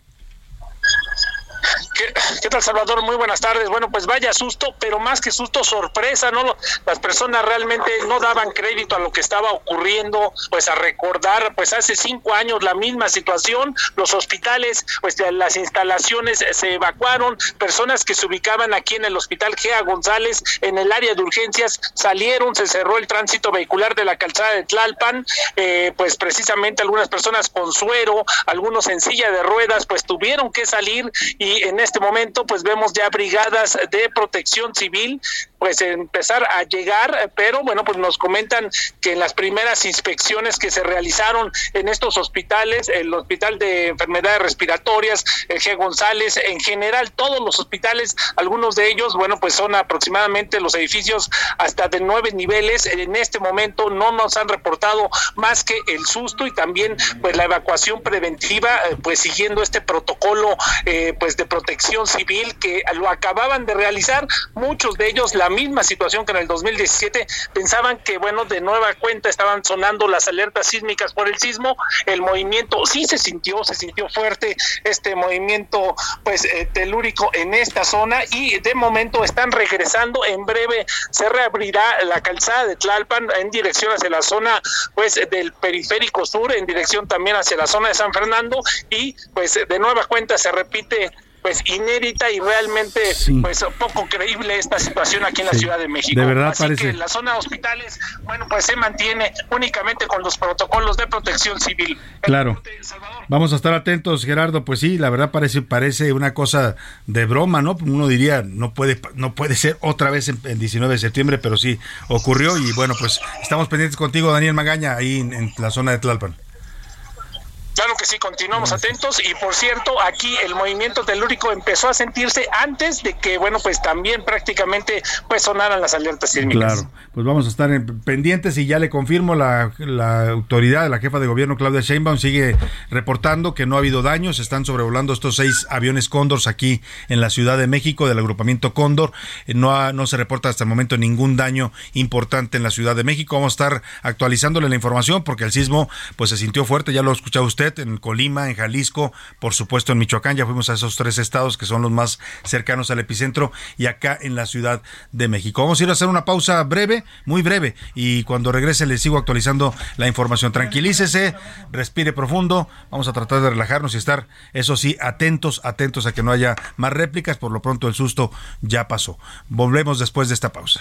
¿Qué, tal, Salvador? Muy buenas tardes. Bueno, pues vaya susto, pero más que susto, sorpresa, ¿no? Las personas realmente no daban crédito a lo que estaba ocurriendo, pues a recordar, pues hace cinco años la misma situación, los hospitales, pues las instalaciones se evacuaron, personas que se ubicaban aquí en el hospital Gea González, en el área de urgencias, salieron, se cerró el tránsito vehicular de la calzada de Tlalpan, eh, pues precisamente algunas personas con suero, algunos en silla de ruedas, pues tuvieron que salir y en este momento pues vemos ya brigadas de protección civil pues empezar a llegar, pero bueno, pues nos comentan que en las primeras inspecciones que se realizaron en estos hospitales, el Hospital de Enfermedades Respiratorias, el G. González, en general todos los hospitales, algunos de ellos, bueno, pues son aproximadamente los edificios hasta de nueve niveles, en este momento no nos han reportado más que el susto y también pues la evacuación preventiva, eh, pues siguiendo este protocolo eh, pues de protección civil que lo acababan de realizar, muchos de ellos la misma situación que en el 2017, pensaban que, bueno, de nueva cuenta estaban sonando las alertas sísmicas por el sismo, el movimiento sí se sintió, se sintió fuerte este movimiento, pues, eh, telúrico en esta zona y de momento están regresando, en breve se reabrirá la calzada de Tlalpan en dirección hacia la zona, pues, del periférico sur, en dirección también hacia la zona de San Fernando y, pues, de nueva cuenta se repite pues inédita y realmente pues poco creíble esta situación aquí en la Ciudad de México. De verdad Así parece. que la zona de hospitales, bueno, pues se mantiene únicamente con los protocolos de protección civil. Claro. Vamos a estar atentos, Gerardo. Pues sí, la verdad parece parece una cosa de broma, ¿no? Uno diría, no puede no puede ser otra vez en, en 19 de septiembre, pero sí ocurrió y bueno, pues estamos pendientes contigo, Daniel Magaña, ahí en, en la zona de Tlalpan. Claro que sí, continuamos atentos. Y por cierto, aquí el movimiento telúrico empezó a sentirse antes de que, bueno, pues también prácticamente pues sonaran las alertas sísmicas. Claro, pues vamos a estar en- pendientes y ya le confirmo la, la autoridad, la jefa de gobierno Claudia Sheinbaum sigue reportando que no ha habido daños, están sobrevolando estos seis aviones Cóndor aquí en la Ciudad de México del agrupamiento Cóndor, Eh, no, ha- no se reporta hasta el momento ningún daño importante en la Ciudad de México, vamos a estar actualizándole la información porque el sismo pues se sintió fuerte, ya lo ha escuchado en Colima, en Jalisco, por supuesto en Michoacán, ya fuimos a esos tres estados que son los más cercanos al epicentro y acá en la Ciudad de México. Vamos a ir a hacer una pausa breve, muy breve, y cuando regrese les sigo actualizando la información. Tranquilícese, respire profundo, vamos a tratar de relajarnos y estar, eso sí, atentos, atentos a que no haya más réplicas, por lo pronto el susto ya pasó. Volvemos después de esta pausa.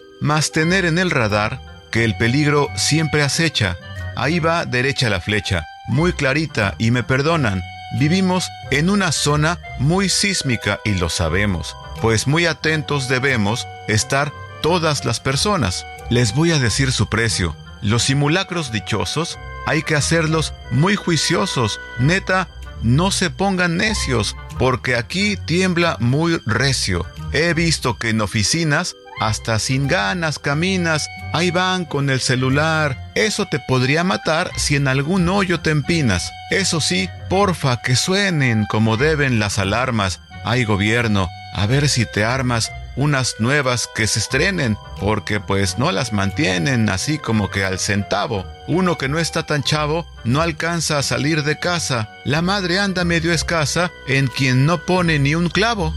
mas tener en el radar que el peligro siempre acecha. Ahí va derecha la flecha, muy clarita y me perdonan. Vivimos en una zona muy sísmica y lo sabemos, pues muy atentos debemos estar todas las personas. Les voy a decir su precio. Los simulacros dichosos hay que hacerlos muy juiciosos. Neta, no se pongan necios, porque aquí tiembla muy recio. He visto que en oficinas, hasta sin ganas caminas, ahí van con el celular. Eso te podría matar si en algún hoyo te empinas. Eso sí, porfa, que suenen como deben las alarmas. Ay gobierno, a ver si te armas unas nuevas que se estrenen, porque pues no las mantienen así como que al centavo. Uno que no está tan chavo no alcanza a salir de casa. La madre anda medio escasa en quien no pone ni un clavo.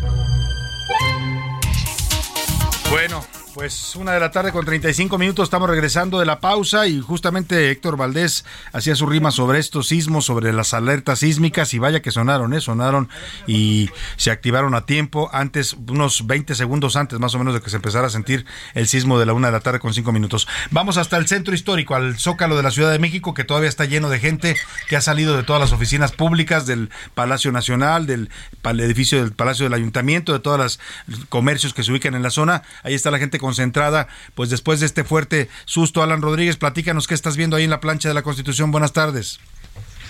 Bueno, pues una de la tarde con 35 minutos estamos regresando de la pausa y justamente Héctor Valdés hacía su rima sobre estos sismos, sobre las alertas sísmicas y vaya que sonaron, ¿eh? sonaron y se activaron a tiempo antes, unos 20 segundos antes más o menos de que se empezara a sentir el sismo de la una de la tarde con 5 minutos. Vamos hasta el centro histórico, al Zócalo de la Ciudad de México que todavía está lleno de gente que ha salido de todas las oficinas públicas del Palacio Nacional, del edificio del Palacio del Ayuntamiento, de todos los comercios que se ubican en la zona. Ahí está la gente concentrada, pues después de este fuerte susto, Alan Rodríguez, platícanos qué estás viendo ahí en la plancha de la Constitución. Buenas tardes.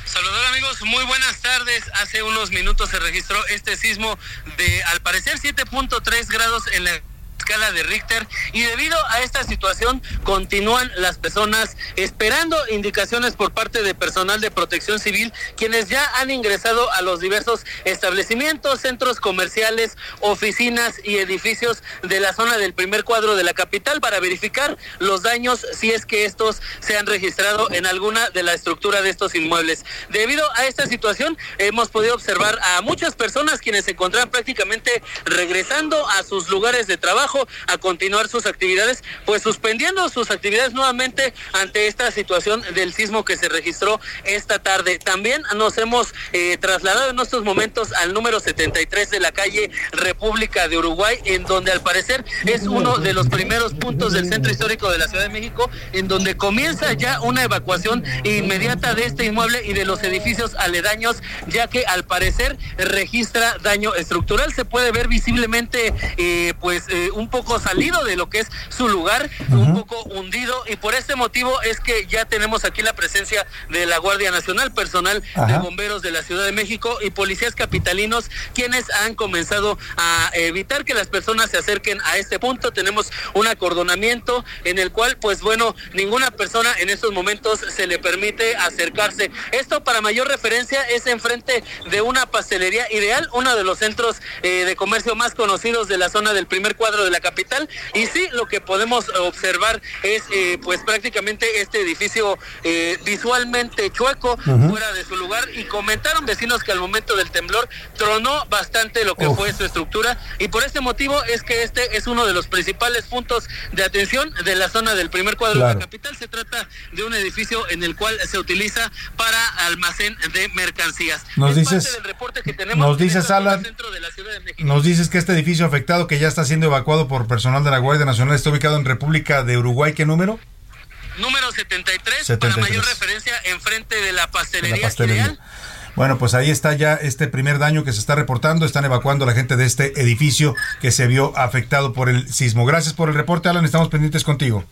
Saludar amigos, muy buenas tardes. Hace unos minutos se registró este sismo de al parecer 7.3 grados en la escala de Richter y debido a esta situación continúan las personas esperando indicaciones por parte de personal de protección civil quienes ya han ingresado a los diversos establecimientos, centros comerciales, oficinas y edificios de la zona del primer cuadro de la capital para verificar los daños si es que estos se han registrado en alguna de la estructura de estos inmuebles. Debido a esta situación hemos podido observar a muchas personas quienes se encontraban prácticamente regresando a sus lugares de trabajo a continuar sus actividades, pues suspendiendo sus actividades nuevamente ante esta situación del sismo que se registró esta tarde. También nos hemos eh, trasladado en estos momentos al número 73 de la calle República de Uruguay, en donde al parecer es uno de los primeros puntos del centro histórico de la Ciudad de México, en donde comienza ya una evacuación inmediata de este inmueble y de los edificios aledaños, ya que al parecer registra daño estructural. Se puede ver visiblemente eh, pues eh, un un poco salido de lo que es su lugar, un poco hundido y por este motivo es que ya tenemos aquí la presencia de la Guardia Nacional, personal de bomberos de la Ciudad de México y policías capitalinos quienes han comenzado a evitar que las personas se acerquen a este punto. Tenemos un acordonamiento en el cual pues bueno, ninguna persona en estos momentos se le permite acercarse. Esto para mayor referencia es enfrente de una pastelería ideal, uno de los centros eh, de comercio más conocidos de la zona del primer cuadro de la capital. Y sí, lo que podemos observar es eh, pues prácticamente este edificio eh, visualmente chueco, fuera de su lugar. Y comentaron vecinos que al momento del temblor tronó bastante lo que fue su estructura. Y por este motivo es que este es uno de los principales puntos de atención de la zona del primer cuadro de la capital. Se trata de un edificio en el cual se utiliza para almacén de mercancías. Nos dices, nos dices, Alan, nos dices que este edificio afectado que ya está siendo evacuado por personal de la Guardia Nacional está ubicado en República de Uruguay. ¿Qué número? Número 73, para mayor referencia, enfrente de la pastelería, de Bueno, pues ahí está ya este primer daño que se está reportando. Están evacuando a la gente de este edificio que se vio afectado por el sismo. Gracias por el reporte, Alan. Estamos pendientes contigo.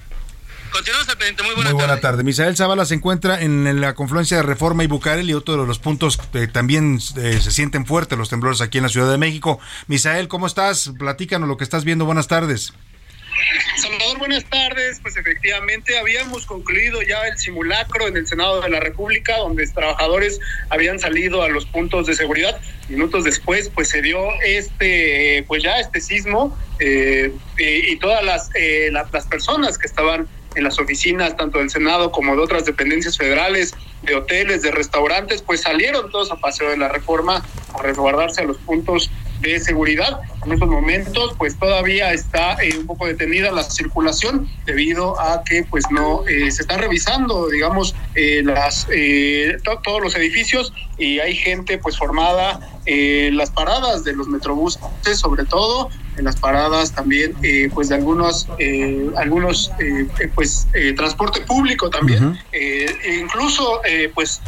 Continuamos al pendiente. Muy buena, Muy buena tarde. Misael Zavala se encuentra en la confluencia de Reforma y Bucarel y otro de los puntos que también eh, se sienten fuertes los temblores aquí en la Ciudad de México. Misael, ¿cómo estás? Platícanos lo que estás viendo. Buenas tardes. Salvador, buenas tardes. Pues efectivamente habíamos concluido ya el simulacro en el Senado de la República, donde trabajadores habían salido a los puntos de seguridad. Minutos después, pues se dio este, pues ya este sismo eh, y, todas las, eh, las personas que estaban en las oficinas tanto del Senado como de otras dependencias federales, de hoteles, de restaurantes, pues salieron todos a paseo de la reforma a resguardarse a los puntos de seguridad. En estos momentos, pues todavía está eh, un poco detenida la circulación debido a que, pues no eh, se están revisando, digamos, eh, las todos los edificios y hay gente, pues formada en las paradas de los metrobuses, sobre todo en las paradas también, pues de algunos, algunos, pues transporte público también, e incluso, pues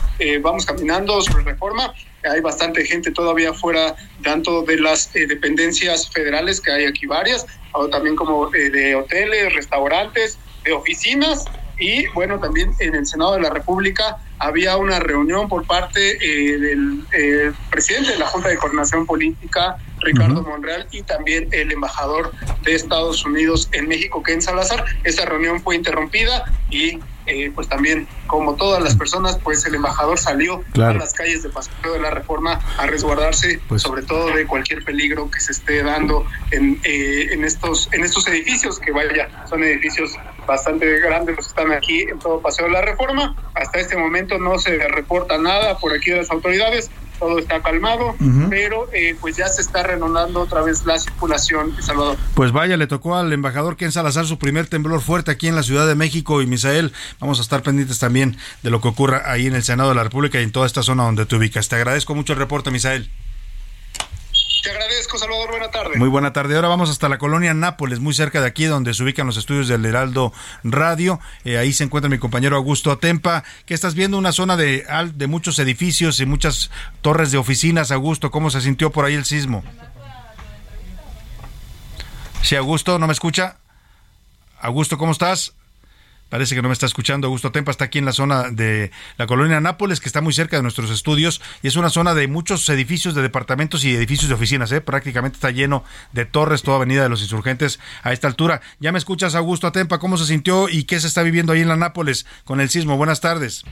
vamos caminando sobre reforma. Hay bastante gente todavía fuera tanto de las eh, dependencias federales, que hay aquí varias, o también como eh, de hoteles, restaurantes, de oficinas, y bueno, también en el Senado de la República había una reunión por parte eh, del presidente de la Junta de Coordinación Política, Ricardo Monreal, y también el embajador de Estados Unidos en México, Ken Salazar. Esta reunión fue interrumpida y eh, pues también, como todas las personas, pues el embajador salió a las calles de Paseo de la Reforma a resguardarse, pues, sobre todo de cualquier peligro que se esté dando en, eh, en, estos, en estos edificios, que vaya, son edificios bastante grandes los que están aquí en todo Paseo de la Reforma. Hasta este momento no se reporta nada por aquí de las autoridades todo está calmado, pero eh, pues ya se está reanudando otra vez la circulación, Salvador. Pues vaya, le tocó al embajador Ken Salazar su primer temblor fuerte aquí en la Ciudad de México y Misael, vamos a estar pendientes también de lo que ocurra ahí en el Senado de la República y en toda esta zona donde te ubicas. Te agradezco mucho el reporte, Misael. Te agradezco, Salvador. Buena tarde. Muy buena tarde. Ahora vamos hasta la colonia Nápoles, muy cerca de aquí, donde se ubican los estudios del Heraldo Radio. Eh, ahí se encuentra mi compañero Augusto Atempa. que estás viendo? Una zona de, de muchos edificios y muchas torres de oficinas. Augusto, ¿cómo se sintió por ahí el sismo? Sí, Augusto, ¿no me escucha? Augusto, ¿cómo estás? Parece que no me está escuchando. Augusto Tempa está aquí en la zona de la colonia Nápoles, que está muy cerca de nuestros estudios, y es una zona de muchos edificios de departamentos y edificios de oficinas. ¿eh? Prácticamente está lleno de torres, toda Avenida de los Insurgentes a esta altura. Ya me escuchas, Augusto Atempa, ¿cómo se sintió y qué se está viviendo ahí en la Nápoles con el sismo? Buenas tardes.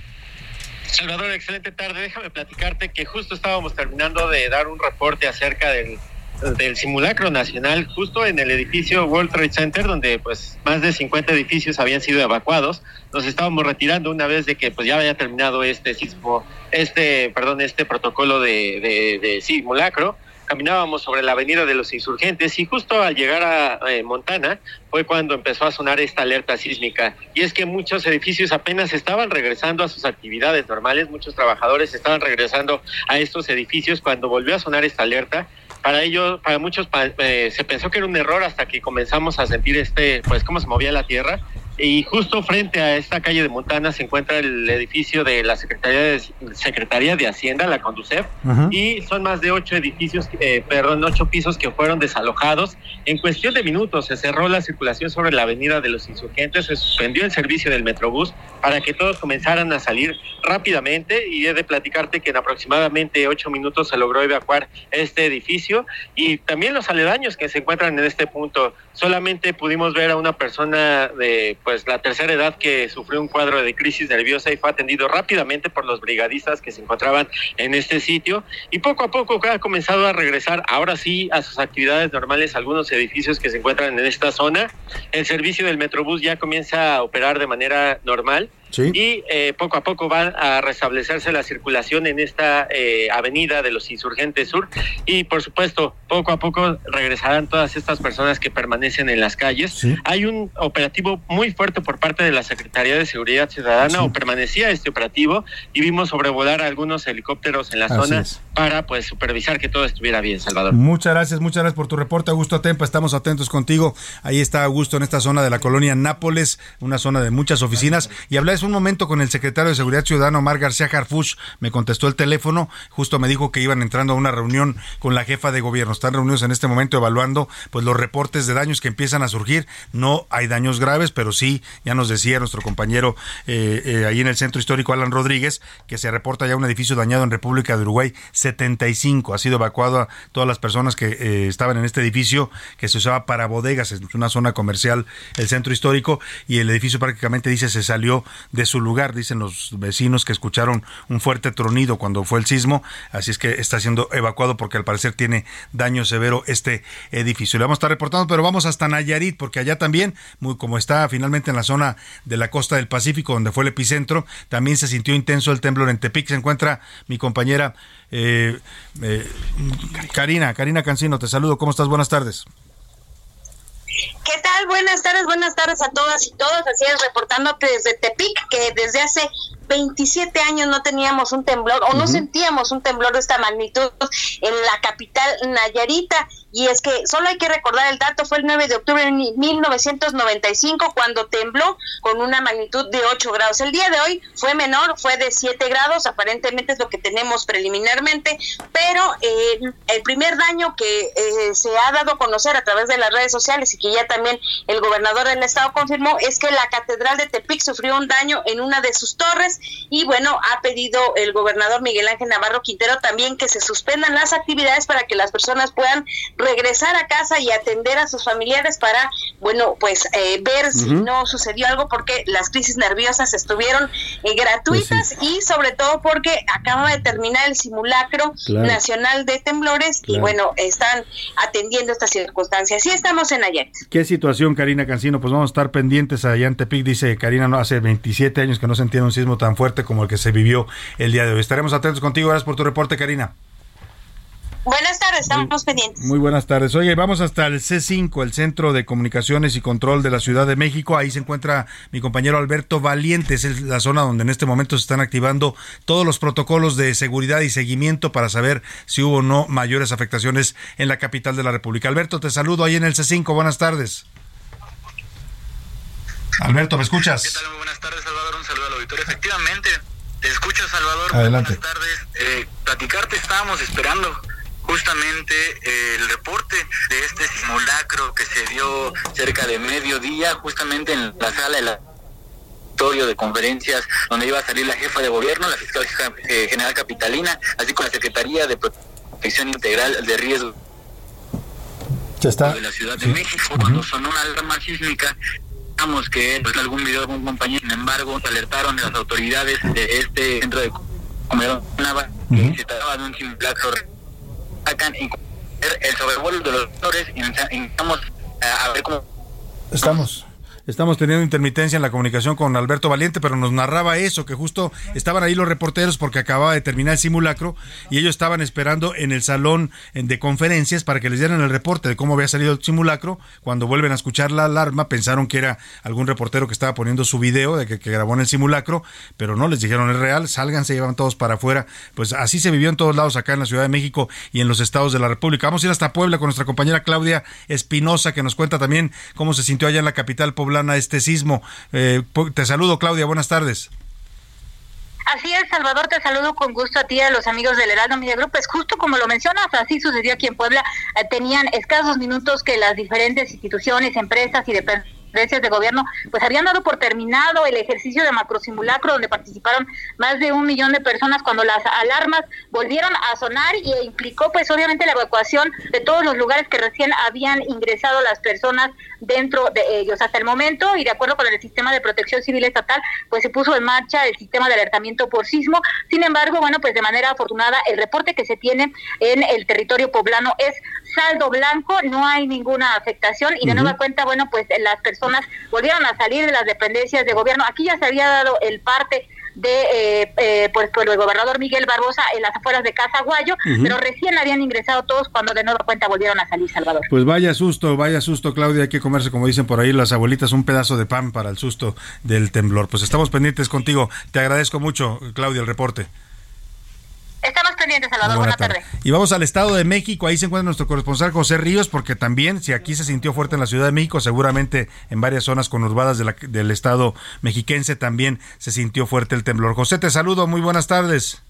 Salvador, excelente tarde. Déjame platicarte que justo estábamos terminando de dar un reporte acerca del del simulacro nacional justo en el edificio World Trade Center donde pues más de 50 edificios habían sido evacuados. Nos estábamos retirando una vez de que pues ya había terminado este sismo, este, perdón, este protocolo de, de, simulacro. Caminábamos sobre la avenida de los insurgentes y justo al llegar a eh, Montana fue cuando empezó a sonar esta alerta sísmica. Y es que muchos edificios apenas estaban regresando a sus actividades normales, muchos trabajadores estaban regresando a estos edificios cuando volvió a sonar esta alerta para ellos, para muchos eh, se pensó que era un error hasta que comenzamos a sentir este, pues cómo se movía la tierra y justo frente a esta calle de Montana se encuentra el edificio de la Secretaría de, Secretaría de Hacienda, la Conducef, y son más de ocho edificios, eh, perdón, ocho pisos que fueron desalojados. En cuestión de minutos se cerró la circulación sobre la avenida de los insurgentes, se suspendió el servicio del Metrobús para que todos comenzaran a salir rápidamente y he de platicarte que en aproximadamente ocho minutos se logró evacuar este edificio y también los aledaños que se encuentran en este punto. Solamente pudimos ver a una persona de pues la tercera edad que sufrió un cuadro de crisis nerviosa y fue atendido rápidamente por los brigadistas que se encontraban en este sitio y poco a poco ha comenzado a regresar ahora sí a sus actividades normales algunos edificios que se encuentran en esta zona. El servicio del Metrobús ya comienza a operar de manera normal y eh, poco a poco va a restablecerse la circulación en esta eh, avenida de los Insurgentes Sur y por supuesto poco a poco regresarán todas estas personas que permanecen en las calles. Hay un operativo muy fuerte por parte de la Secretaría de Seguridad Ciudadana o permanecía este operativo y vimos sobrevolar algunos helicópteros en la zona para pues supervisar que todo estuviera bien, Salvador. Muchas gracias, muchas gracias por tu reporte, Augusto Atempa. Estamos atentos contigo. Ahí está Augusto en esta zona de la colonia Nápoles, una zona de muchas oficinas y un momento con el secretario de Seguridad Ciudadana, Omar García Harfuch, me contestó el teléfono, justo me dijo que iban entrando a una reunión con la jefa de gobierno. Están reunidos en este momento evaluando pues los reportes de daños que empiezan a surgir. No hay daños graves, pero sí, ya nos decía nuestro compañero eh, eh, ahí en el centro histórico, Alan Rodríguez, que se reporta ya un edificio dañado en República de Uruguay 75. Ha sido evacuado a todas las personas que eh, estaban en este edificio que se usaba para bodegas, es una zona comercial, el centro histórico, y el edificio prácticamente dice se salió de su lugar dicen los vecinos que escucharon un fuerte tronido cuando fue el sismo, así es que está siendo evacuado porque al parecer tiene daño severo este edificio. Le vamos a estar reportando, pero vamos hasta Nayarit, porque allá también, muy como está finalmente en la zona de la costa del Pacífico, donde fue el epicentro, también se sintió intenso el temblor en Tepic. Se encuentra mi compañera eh, eh, Karina, Karina Cancino, te saludo, ¿cómo estás? Buenas tardes. ¿Qué tal? Buenas tardes, buenas tardes a todas y todos. Así es, reportándote desde Tepic, que desde hace 27 años no teníamos un temblor o no sentíamos un temblor de esta magnitud en la capital Nayarita. Y es que solo hay que recordar el dato, fue el 9 de octubre de 1995 cuando tembló con una magnitud de 8 grados. El día de hoy fue menor, fue de 7 grados, aparentemente es lo que tenemos preliminarmente, pero eh, el primer daño que eh, se ha dado a conocer a través de las redes sociales y que ya también el gobernador del estado confirmó es que la catedral de Tepic sufrió un daño en una de sus torres y bueno, ha pedido el gobernador Miguel Ángel Navarro Quintero también que se suspendan las actividades para que las personas puedan regresar a casa y atender a sus familiares para, bueno, pues eh, ver si no sucedió algo porque las crisis nerviosas estuvieron eh, gratuitas pues y sobre todo porque acaba de terminar el simulacro nacional de temblores y bueno, están atendiendo estas circunstancias. Y estamos en Ayat. ¿Qué situación, Karina Cancino? Pues vamos a estar pendientes allá en Tepic, dice Karina, no hace 27 años que no se entiende un sismo tan fuerte como el que se vivió el día de hoy. Estaremos atentos contigo. Gracias por tu reporte, Karina. Buenas tardes, estamos pendientes. Muy buenas tardes. Oye, vamos hasta el C5, el Centro de Comunicaciones y Control de la Ciudad de México. Ahí se encuentra mi compañero Alberto Valientes. Es la zona donde en este momento se están activando todos los protocolos de seguridad y seguimiento para saber si hubo o no mayores afectaciones en la capital de la República. Alberto, te saludo ahí en el C5. Buenas tardes. Alberto, ¿me escuchas? ¿Qué tal? Muy buenas tardes, Salvador. Un saludo al auditorio. Efectivamente, te escucho, Salvador. Adelante. Buenas tardes. Eh, platicarte, estábamos esperando justamente eh, el reporte de este simulacro que se dio cerca de mediodía, justamente en la sala de la de conferencias donde iba a salir la jefa de gobierno, la fiscal eh, general capitalina, así como la Secretaría de Protección Integral de Riesgo está. de la Ciudad de México, cuando sonó una alarma sísmica que pues, algún video de algún compañero, sin embargo, alertaron a las autoridades de este centro de comedor que se trataba de un simulacro. Sacan el sobrevuelo de los flores y intentamos a ver cómo estamos Estamos teniendo intermitencia en la comunicación con Alberto Valiente, pero nos narraba eso, que justo estaban ahí los reporteros porque acababa de terminar el simulacro y ellos estaban esperando en el salón de conferencias para que les dieran el reporte de cómo había salido el simulacro. Cuando vuelven a escuchar la alarma, pensaron que era algún reportero que estaba poniendo su video de que, grabó en el simulacro, pero no, les dijeron es real, salgan, se llevan todos para afuera. Pues así se vivió en todos lados acá en la Ciudad de México y en los estados de la República. Vamos a ir hasta Puebla con nuestra compañera Claudia Espinosa, que nos cuenta también cómo se sintió allá en la capital poblana este sismo. Eh, te saludo, Claudia, buenas tardes. Así es, Salvador, te saludo con gusto a ti y a los amigos del Heraldo Media Group. Es justo como lo mencionas, así sucedió aquí en Puebla. Eh, tenían escasos minutos que las diferentes instituciones, empresas y dependencias de gobierno, pues habían dado por terminado el ejercicio de macrosimulacro donde participaron más de un millón de personas cuando las alarmas volvieron a sonar y implicó pues obviamente la evacuación de todos los lugares que recién habían ingresado las personas dentro de ellos. Hasta el momento, y de acuerdo con el sistema de protección civil estatal, pues se puso en marcha el sistema de alertamiento por sismo. Sin embargo, bueno, pues de manera afortunada, el reporte que se tiene en el territorio poblano es saldo blanco, no hay ninguna afectación y de nueva cuenta, bueno, pues las personas volvieron a salir de las dependencias de gobierno. Aquí ya se había dado el parte de eh, eh, pues, por el gobernador Miguel Barbosa en las afueras de Casaguayo, pero recién habían ingresado todos cuando de nueva cuenta volvieron a salir Salvador. Pues vaya susto, vaya susto, Claudia, hay que comerse, como dicen por ahí las abuelitas, un pedazo de pan para el susto del temblor. Pues estamos pendientes contigo. Te agradezco mucho, Claudia, el reporte. Estamos pendientes, Salvador. Buenas tardes. Y vamos al Estado de México. Ahí se encuentra nuestro corresponsal José Ríos, porque también, si aquí se sintió fuerte en la Ciudad de México, seguramente en varias zonas conurbadas de del Estado mexiquense también se sintió fuerte el temblor. José, te saludo. Muy buenas tardes.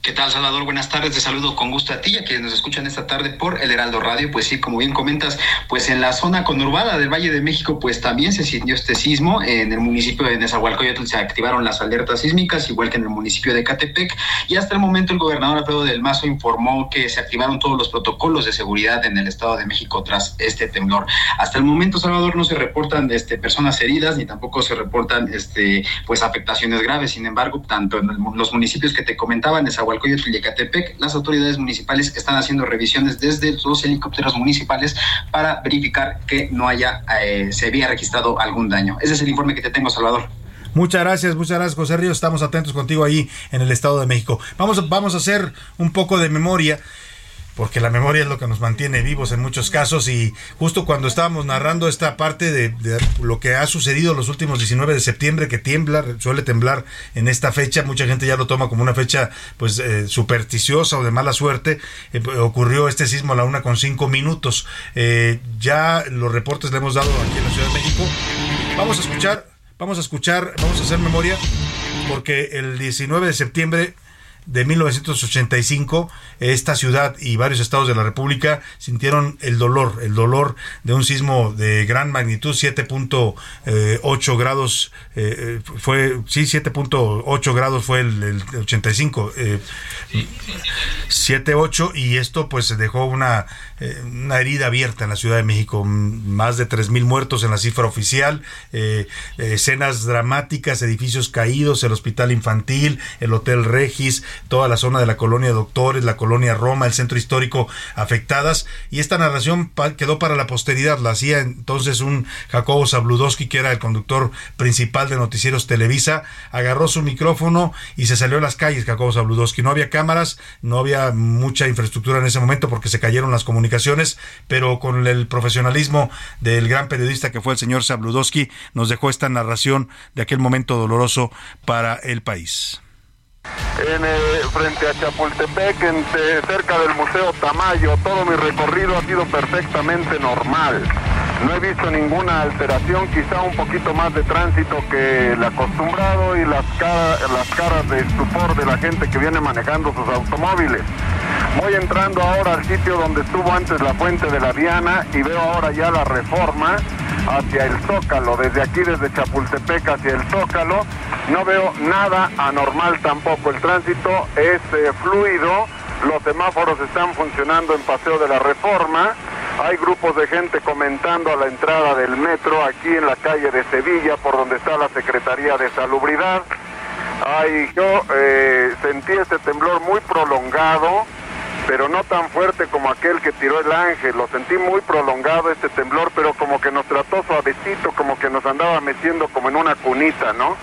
¿Qué tal, Salvador? Buenas tardes. Te saludo con gusto a ti y a quienes nos escuchan esta tarde por el Heraldo Radio. Pues sí, como bien comentas, pues en la zona conurbada del Valle de México, pues también se sintió este sismo. En el municipio de Nezahualcóyotl se activaron las alertas sísmicas, igual que en el municipio de Catepec. Y hasta el momento el gobernador Alfredo del Mazo informó que se activaron todos los protocolos de seguridad en el Estado de México tras este temblor. Hasta el momento, Salvador, no se reportan este, personas heridas ni tampoco se reportan este, pues afectaciones graves. Sin embargo, tanto en los municipios que te comentaba, Nezahualcóyotl, Nezahualcóyotl y Ecatepec, las autoridades municipales están haciendo revisiones desde los helicópteros municipales para verificar que no haya, eh, se había registrado algún daño. Ese es el informe que te tengo, Salvador. Muchas gracias, muchas gracias, José Ríos. Estamos atentos contigo ahí en el Estado de México. Vamos, vamos a hacer un poco de memoria porque la memoria es lo que nos mantiene vivos en muchos casos y justo cuando estábamos narrando esta parte de, lo que ha sucedido los últimos 19 de septiembre que tiembla, suele temblar en esta fecha, mucha gente ya lo toma como una fecha pues eh, supersticiosa o de mala suerte, eh, ocurrió este sismo a la una con cinco minutos, eh, ya los reportes le hemos dado aquí en la Ciudad de México, vamos a escuchar, vamos a escuchar, vamos a hacer memoria porque el 19 de septiembre de 1985, esta ciudad y varios estados de la República sintieron el dolor, el dolor de un sismo de gran magnitud, 7.8 eh, grados, eh, eh, fue, sí, 7.8 grados fue el, el 85, eh, 7.8 y esto pues dejó una eh, una herida abierta en la Ciudad de México, más de 3.000 muertos en la cifra oficial, eh, escenas dramáticas, edificios caídos, el hospital infantil, el Hotel Regis, toda la zona de la colonia Doctores, la colonia Roma, el centro histórico afectadas. Y esta narración quedó para la posteridad, la hacía entonces un Jacobo Zabludowski, que era el conductor principal de Noticieros Televisa, agarró su micrófono y se salió a las calles, Jacobo Zabludowski. No había cámaras, no había mucha infraestructura en ese momento porque se cayeron las comunicaciones pero con el profesionalismo del gran periodista que fue el señor Sabludowski, nos dejó esta narración de aquel momento doloroso para el país. Eh, frente a Chapultepec, en, cerca del Museo Tamayo, todo mi recorrido ha sido perfectamente normal. No he visto ninguna alteración, quizá un poquito más de tránsito que el acostumbrado y las, las caras de estupor de la gente que viene manejando sus automóviles. Voy entrando ahora al sitio donde estuvo antes la fuente de la Diana y veo ahora ya la reforma hacia el Zócalo, desde aquí, desde Chapultepec hacia el Zócalo. No veo nada anormal tampoco. El tránsito es eh, fluido, los semáforos están funcionando en Paseo de la Reforma. Hay grupos de gente comentando a la entrada del metro aquí en la calle de Sevilla, por donde está la Secretaría de Salubridad. Ay, yo eh, sentí este temblor muy prolongado pero no tan fuerte como aquel que tiró el ángel. Lo sentí muy prolongado este temblor, pero como que nos trató suavecito, como que nos andaba metiendo como en una cunita, ¿no?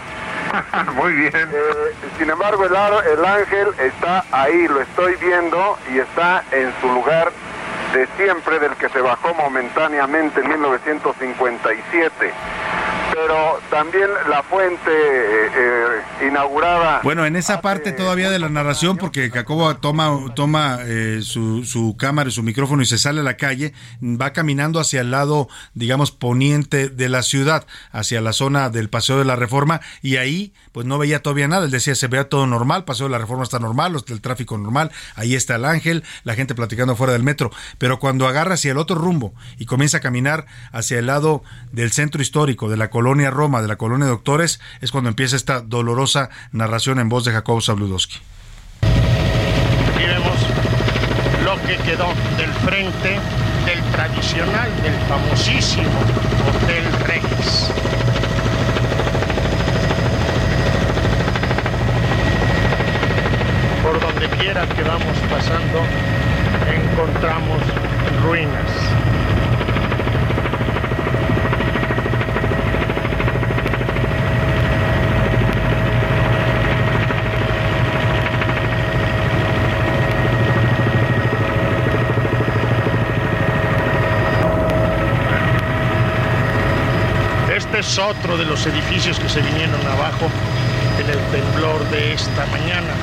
(laughs) muy bien. Eh, sin embargo, el, el ángel está ahí, lo estoy viendo y está en su lugar de siempre, del que se bajó momentáneamente en 1957 pero también la fuente eh, eh, inaugurada. Bueno, en esa parte todavía de la narración, porque Jacobo toma, toma eh, su, su cámara y su micrófono y se sale a la calle, va caminando hacia el lado, digamos, poniente de la ciudad, hacia la zona del Paseo de la Reforma, y ahí pues no veía todavía nada. Él decía, se vea todo normal, Paseo de la Reforma está normal, el tráfico normal, ahí está el ángel, la gente platicando fuera del metro. Pero cuando agarra hacia el otro rumbo y comienza a caminar hacia el lado del centro histórico, de la colonia Roma, de la colonia Doctores, es cuando empieza esta dolorosa narración en voz de Jacobo Zabludowski. Aquí vemos lo que quedó del frente del tradicional, del famosísimo Hotel Regis. Por donde quiera que vamos pasando, encontramos ruinas. Este otro de los edificios que se vinieron abajo en el temblor de esta mañana.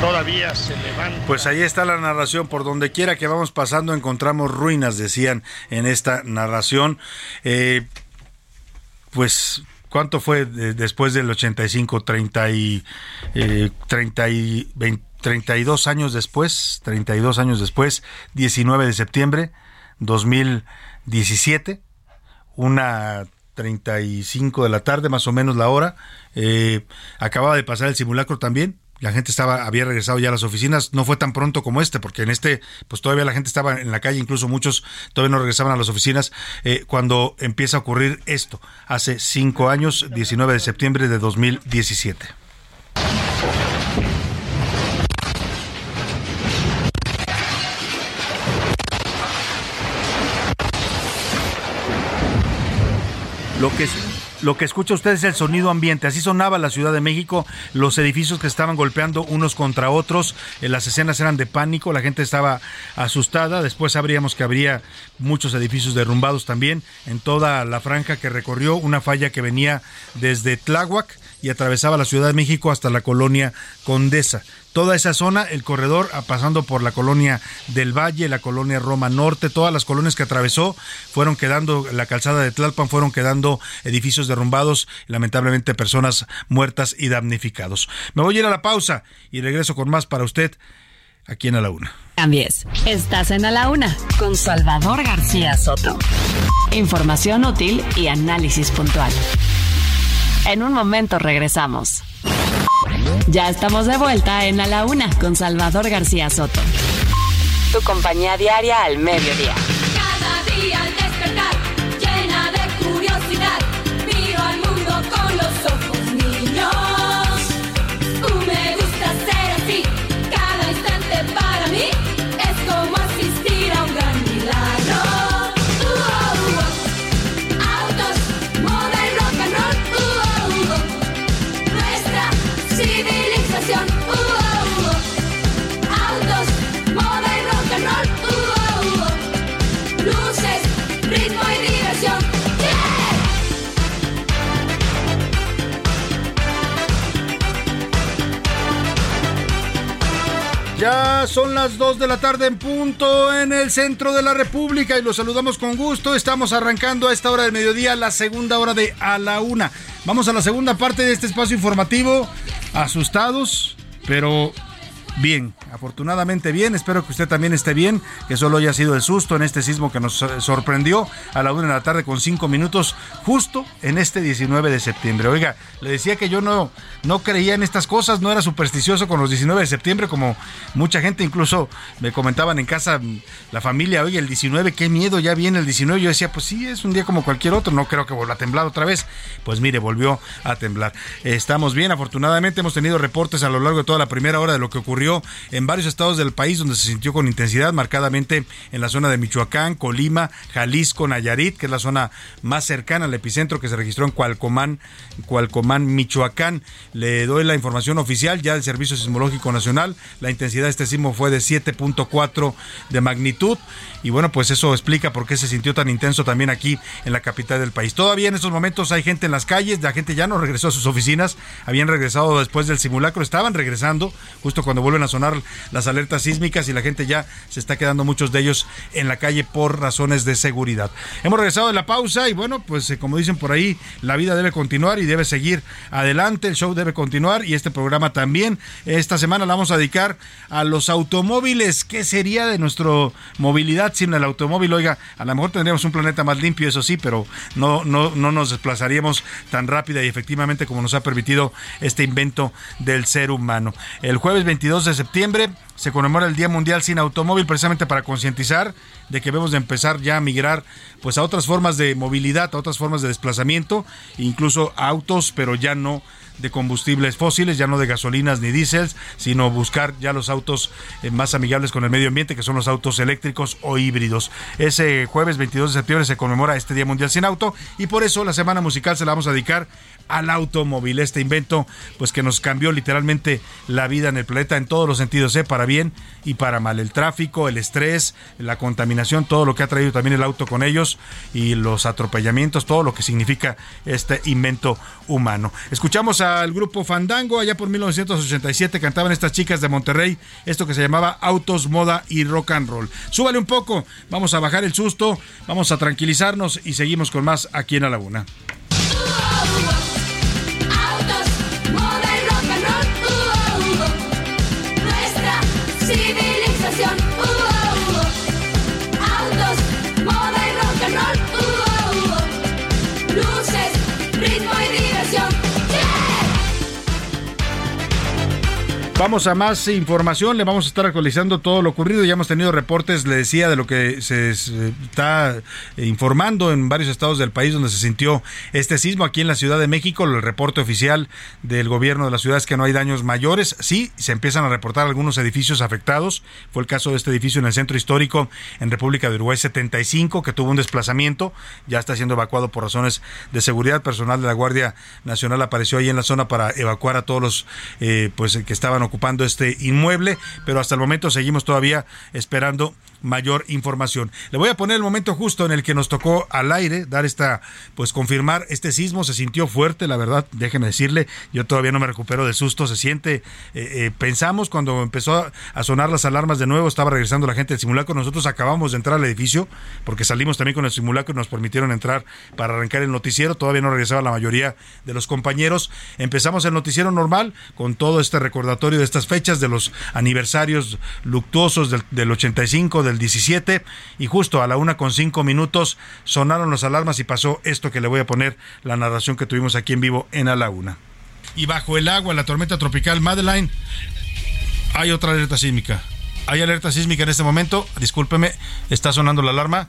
Todavía se levanta. Pues ahí está la narración. Por donde quiera que vamos pasando encontramos ruinas, decían en esta narración. Eh, pues ¿Cuánto fue de, después del 85? 30 y, eh, 30 y 20, 32 años después, 32 años después, 19 de septiembre 2017, una 35 de la tarde, más o menos la hora. Eh, acababa de pasar el simulacro también. La gente estaba, había regresado ya a las oficinas. No fue tan pronto como este, porque en este, pues todavía la gente estaba en la calle, incluso muchos todavía no regresaban a las oficinas. Eh, cuando empieza a ocurrir esto, hace cinco años, 19 de septiembre de 2017. Lo que, lo que escucha usted es el sonido ambiente. Así sonaba la Ciudad de México, los edificios que estaban golpeando unos contra otros. Eh, las escenas eran de pánico, la gente estaba asustada. Después sabríamos que habría muchos edificios derrumbados también en toda la franja que recorrió una falla que venía desde Tláhuac y atravesaba la Ciudad de México hasta la colonia Condesa toda esa zona, el corredor pasando por la colonia del Valle, la colonia Roma Norte, todas las colonias que atravesó fueron quedando, la calzada de Tlalpan fueron quedando edificios derrumbados, lamentablemente personas muertas y damnificados. Me voy a ir a la pausa y regreso con más para usted aquí en A la Una. Cambies. Estás en A la Una con Salvador García Soto. Información útil y análisis puntual. En un momento regresamos. Ya estamos de vuelta en A la Una con Salvador García Soto. Tu compañía diaria al mediodía. Ya son las 2 de la tarde en punto en el centro de la República y los saludamos con gusto. Estamos arrancando a esta hora del mediodía la segunda hora de A la Una. Vamos a la segunda parte de este espacio informativo. Asustados, pero bien, afortunadamente bien. Espero que usted también esté bien, que solo haya sido el susto en este sismo que nos eh, sorprendió a la una de la tarde con cinco minutos, justo en este 19 de septiembre. Oiga, le decía que yo no, no creía en estas cosas, no era supersticioso con los 19 de septiembre, como mucha gente, incluso me comentaban en casa mm, la familia, oye, el 19, qué miedo, ya viene el 19. Yo decía, pues sí, es un día como cualquier otro, no creo que vuelva a temblar otra vez. Pues mire, volvió a temblar. Estamos bien, afortunadamente hemos tenido reportes a lo largo de toda la primera hora de lo que ocurrió en varios estados del país donde se sintió con intensidad, marcadamente en la zona de Michoacán, Colima, Jalisco, Nayarit, que es la zona más cercana al epicentro que se registró en Cualcomán, Cualcomán, Michoacán. Le doy la información oficial ya del Servicio Sismológico Nacional. La intensidad de este sismo fue de 7.4 de magnitud y bueno, pues eso explica por qué se sintió tan intenso también aquí en la capital del país. Todavía en estos momentos hay gente en las calles, la gente ya no regresó a sus oficinas, habían regresado después del simulacro, estaban regresando justo cuando vuelven a sonar las alertas sísmicas y la gente ya se está quedando muchos de ellos en la calle por razones de seguridad. Hemos regresado de la pausa y bueno, pues eh, como dicen por ahí, la vida debe continuar y debe seguir adelante, el show debe continuar y este programa también. Esta semana la vamos a dedicar a los automóviles. ¿Qué sería de nuestra movilidad sin el automóvil? Oiga, a lo mejor tendríamos un planeta más limpio, eso sí, pero no, no, no nos desplazaríamos tan rápida y efectivamente como nos ha permitido este invento del ser humano. El jueves 22 de septiembre se conmemora el Día Mundial sin Automóvil precisamente para concientizar de que debemos de empezar ya a migrar pues a otras formas de movilidad, a otras formas de desplazamiento, incluso autos, pero ya no de combustibles fósiles, ya no de gasolinas ni diésels, sino buscar ya los autos eh, más amigables con el medio ambiente, que son los autos eléctricos o híbridos. Ese jueves 22 de septiembre se conmemora este Día Mundial sin Auto y por eso la semana musical se la vamos a dedicar al automóvil, este invento pues que nos cambió literalmente la vida en el planeta en todos los sentidos, ¿eh? para bien y para mal, el tráfico, el estrés, la contaminación, todo lo que ha traído también el auto con ellos y los atropellamientos, todo lo que significa este invento humano. Escuchamos al grupo Fandango allá por 1987 cantaban estas chicas de Monterrey, esto que se llamaba Autos, Moda y Rock and Roll. Súbale un poco, vamos a bajar el susto, vamos a tranquilizarnos y seguimos con más aquí en la laguna. Vamos a más información, le vamos a estar actualizando todo lo ocurrido. Ya hemos tenido reportes, le decía, de lo que se está informando en varios estados del país donde se sintió este sismo. Aquí en la Ciudad de México, el reporte oficial del gobierno de la ciudad es que no hay daños mayores. Sí, se empiezan a reportar algunos edificios afectados. Fue el caso de este edificio en el centro histórico en República de Uruguay 75, que tuvo un desplazamiento. Ya está siendo evacuado por razones de seguridad. Personal de la Guardia Nacional apareció ahí en la zona para evacuar a todos los eh, pues que estaban ocupando este inmueble, pero hasta el momento seguimos todavía esperando mayor información. Le voy a poner el momento justo en el que nos tocó al aire dar esta, pues confirmar este sismo. Se sintió fuerte, la verdad, déjeme decirle, yo todavía no me recupero del susto, se siente, eh, eh, pensamos cuando empezó a sonar las alarmas de nuevo, estaba regresando la gente del simulacro, nosotros acabamos de entrar al edificio, porque salimos también con el simulacro y nos permitieron entrar para arrancar el noticiero, todavía no regresaba la mayoría de los compañeros. Empezamos el noticiero normal con todo este recordatorio de estas fechas, de los aniversarios luctuosos del, del 85, del 17 y justo a la una con cinco minutos sonaron las alarmas y pasó esto que le voy a poner la narración que tuvimos aquí en vivo en A la Una. Y bajo el agua, la tormenta tropical Madeline, hay otra alerta sísmica. Hay alerta sísmica en este momento. Discúlpeme, está sonando la alarma.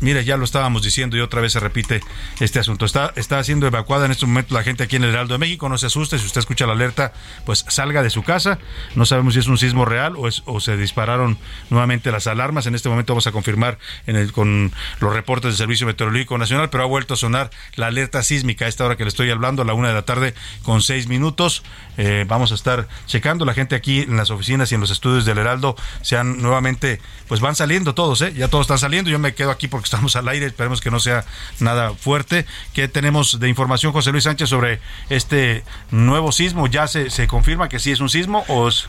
Mire, ya lo estábamos diciendo y otra vez se repite este asunto. Está, está siendo evacuada en este momento la gente aquí en el Heraldo de México. No se asuste, si usted escucha la alerta, pues salga de su casa. No sabemos si es un sismo real o, es, o se dispararon nuevamente las alarmas. En este momento vamos a confirmar en el, con los reportes del Servicio Meteorológico Nacional, pero ha vuelto a sonar la alerta sísmica a esta hora que le estoy hablando, a la una de la tarde con seis minutos. Eh, vamos a estar checando. La gente aquí en las oficinas y en los estudios del Heraldo se han nuevamente, pues van saliendo todos, ¿eh? Ya todos están saliendo. Yo me quedo aquí porque estamos al aire, esperemos que no sea nada fuerte. ¿Qué tenemos de información, José Luis Sánchez, sobre este nuevo sismo? ¿Ya se, se confirma que sí es un sismo o es...